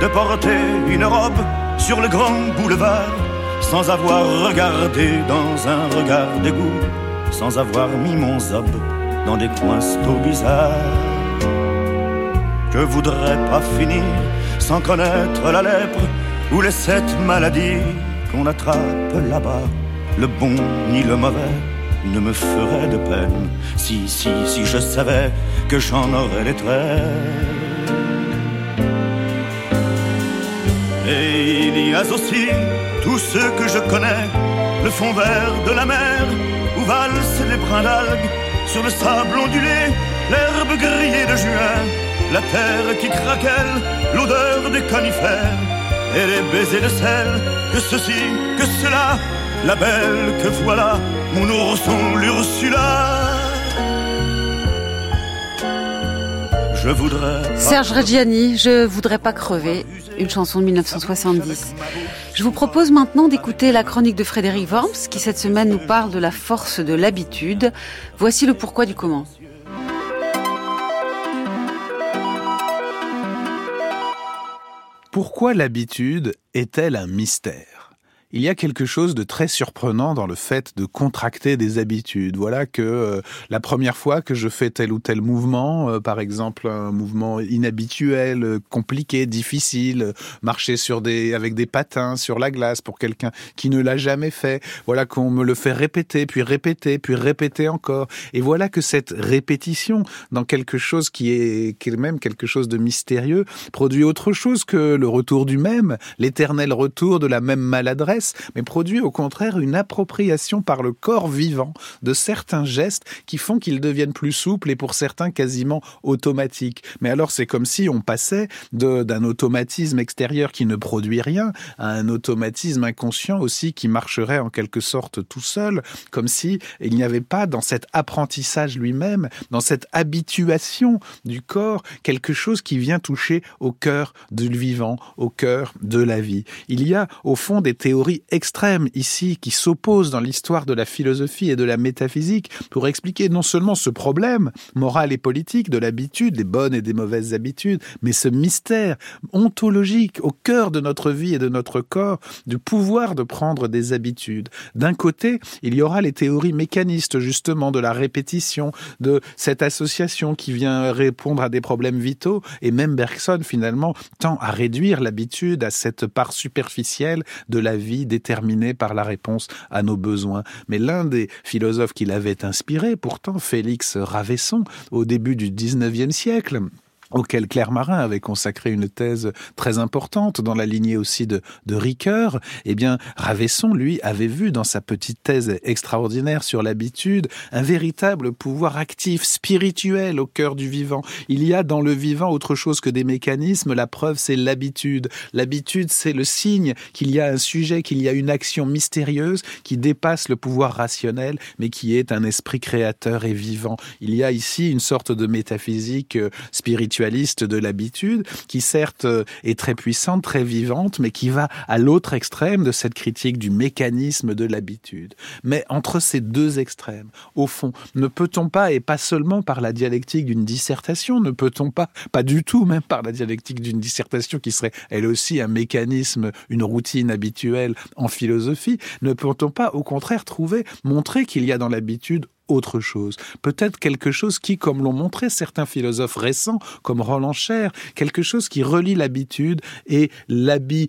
[SPEAKER 16] de porter une robe sur le grand boulevard, sans avoir regardé dans un regard d'égout, sans avoir mis mon zob dans des coins bizarres. Je voudrais pas finir sans connaître la lèpre ou les sept maladies qu'on attrape là-bas, le bon ni le mauvais ne me ferait de peine si, si, si je savais que j'en aurais les traits. Et il y a aussi tous ceux que je connais, le fond vert de la mer, où valsent les brins d'algues sur le sable ondulé, l'herbe grillée de juin, la terre qui craquelle, l'odeur des conifères, et les baisers de sel, que ceci, que cela, la belle que voilà, mon ourson l'Ursula. Je voudrais.
[SPEAKER 2] Serge Reggiani, je voudrais pas crever, une chanson de 1970. Je vous propose maintenant d'écouter la chronique de Frédéric Worms, qui cette semaine nous parle de la force de l'habitude. Voici le pourquoi du comment.
[SPEAKER 17] Pourquoi l'habitude est-elle un mystère? Il y a quelque chose de très surprenant dans le fait de contracter des habitudes. Voilà que euh, la première fois que je fais tel ou tel mouvement, euh, par exemple un mouvement inhabituel, euh, compliqué, difficile, marcher sur des avec des patins sur la glace pour quelqu'un qui ne l'a jamais fait. Voilà qu'on me le fait répéter, puis répéter, puis répéter encore. Et voilà que cette répétition dans quelque chose qui est, qui est même quelque chose de mystérieux produit autre chose que le retour du même, l'éternel retour de la même maladresse mais produit au contraire une appropriation par le corps vivant de certains gestes qui font qu'ils deviennent plus souples et pour certains quasiment automatiques. Mais alors c'est comme si on passait d'un automatisme extérieur qui ne produit rien à un automatisme inconscient aussi qui marcherait en quelque sorte tout seul, comme si il n'y avait pas dans cet apprentissage lui-même, dans cette habituation du corps, quelque chose qui vient toucher au cœur du vivant, au cœur de la vie. Il y a au fond des théories extrême ici qui s'oppose dans l'histoire de la philosophie et de la métaphysique pour expliquer non seulement ce problème moral et politique de l'habitude, des bonnes et des mauvaises habitudes, mais ce mystère ontologique au cœur de notre vie et de notre corps du pouvoir de prendre des habitudes. D'un côté, il y aura les théories mécanistes justement de la répétition, de cette association qui vient répondre à des problèmes vitaux et même Bergson finalement tend à réduire l'habitude à cette part superficielle de la vie déterminée par la réponse à nos besoins. Mais l'un des philosophes qui l'avait inspiré, pourtant Félix Ravesson, au début du XIXe siècle, auquel Claire Marin avait consacré une thèse très importante dans la lignée aussi de, de Ricoeur, eh bien, Ravesson, lui, avait vu dans sa petite thèse extraordinaire sur l'habitude un véritable pouvoir actif, spirituel au cœur du vivant. Il y a dans le vivant autre chose que des mécanismes. La preuve, c'est l'habitude. L'habitude, c'est le signe qu'il y a un sujet, qu'il y a une action mystérieuse qui dépasse le pouvoir rationnel, mais qui est un esprit créateur et vivant. Il y a ici une sorte de métaphysique euh, de l'habitude, qui certes euh, est très puissante, très vivante, mais qui va à l'autre extrême de cette critique du mécanisme de l'habitude. Mais entre ces deux extrêmes, au fond, ne peut-on pas, et pas seulement par la dialectique d'une dissertation, ne peut-on pas, pas du tout même par la dialectique d'une dissertation qui serait elle aussi un mécanisme, une routine habituelle en philosophie, ne peut-on pas au contraire trouver, montrer qu'il y a dans l'habitude autre chose, peut-être quelque chose qui, comme l'ont montré certains philosophes récents, comme Roland Cher, quelque chose qui relie l'habitude et l'habit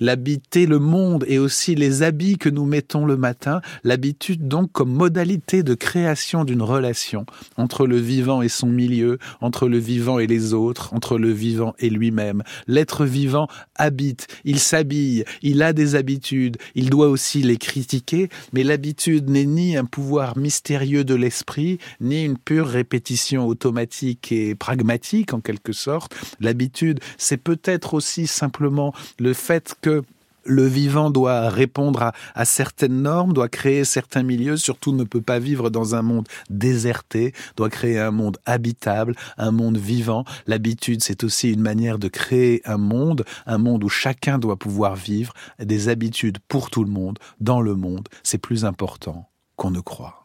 [SPEAKER 17] l'habiter le monde et aussi les habits que nous mettons le matin, l'habitude donc comme modalité de création d'une relation entre le vivant et son milieu, entre le vivant et les autres, entre le vivant et lui-même. L'être vivant habite, il s'habille, il a des habitudes, il doit aussi les critiquer, mais l'habitude n'est ni un pouvoir mystérieux de l'esprit, ni une pure répétition automatique et pragmatique en quelque sorte. L'habitude, c'est peut-être aussi simplement le fait que le vivant doit répondre à, certaines normes, doit créer certains milieux, surtout ne peut pas vivre dans un monde déserté, doit créer un monde habitable, un monde vivant. L'habitude, c'est aussi une manière de créer un monde, un monde où chacun doit pouvoir vivre des habitudes pour tout le monde, dans le monde. C'est plus important qu'on ne croit.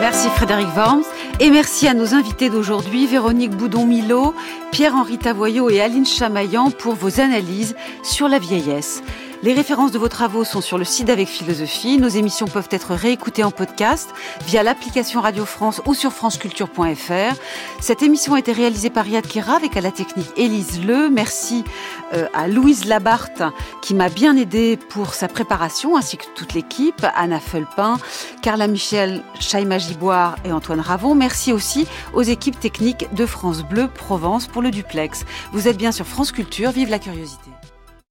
[SPEAKER 2] Merci Frédéric Worms et merci à nos invités d'aujourd'hui, Véronique Boudon-Milo, Pierre-Henri Tavoyot et Aline Chamaillan pour vos analyses sur la vieillesse. Les références de vos travaux sont sur le site d'Avec Philosophie. Nos émissions peuvent être réécoutées en podcast via l'application Radio France ou sur franceculture.fr. Cette émission a été réalisée par Yad Kira avec à la technique Élise Le. Merci euh, à Louise Labarthe qui m'a bien aidé pour sa préparation ainsi que toute l'équipe, Anna Felpin, Carla Michel, Chaima Giboire et Antoine Ravon. Merci aussi aux équipes techniques de France Bleu Provence pour le duplex. Vous êtes bien sur France Culture. Vive la curiosité.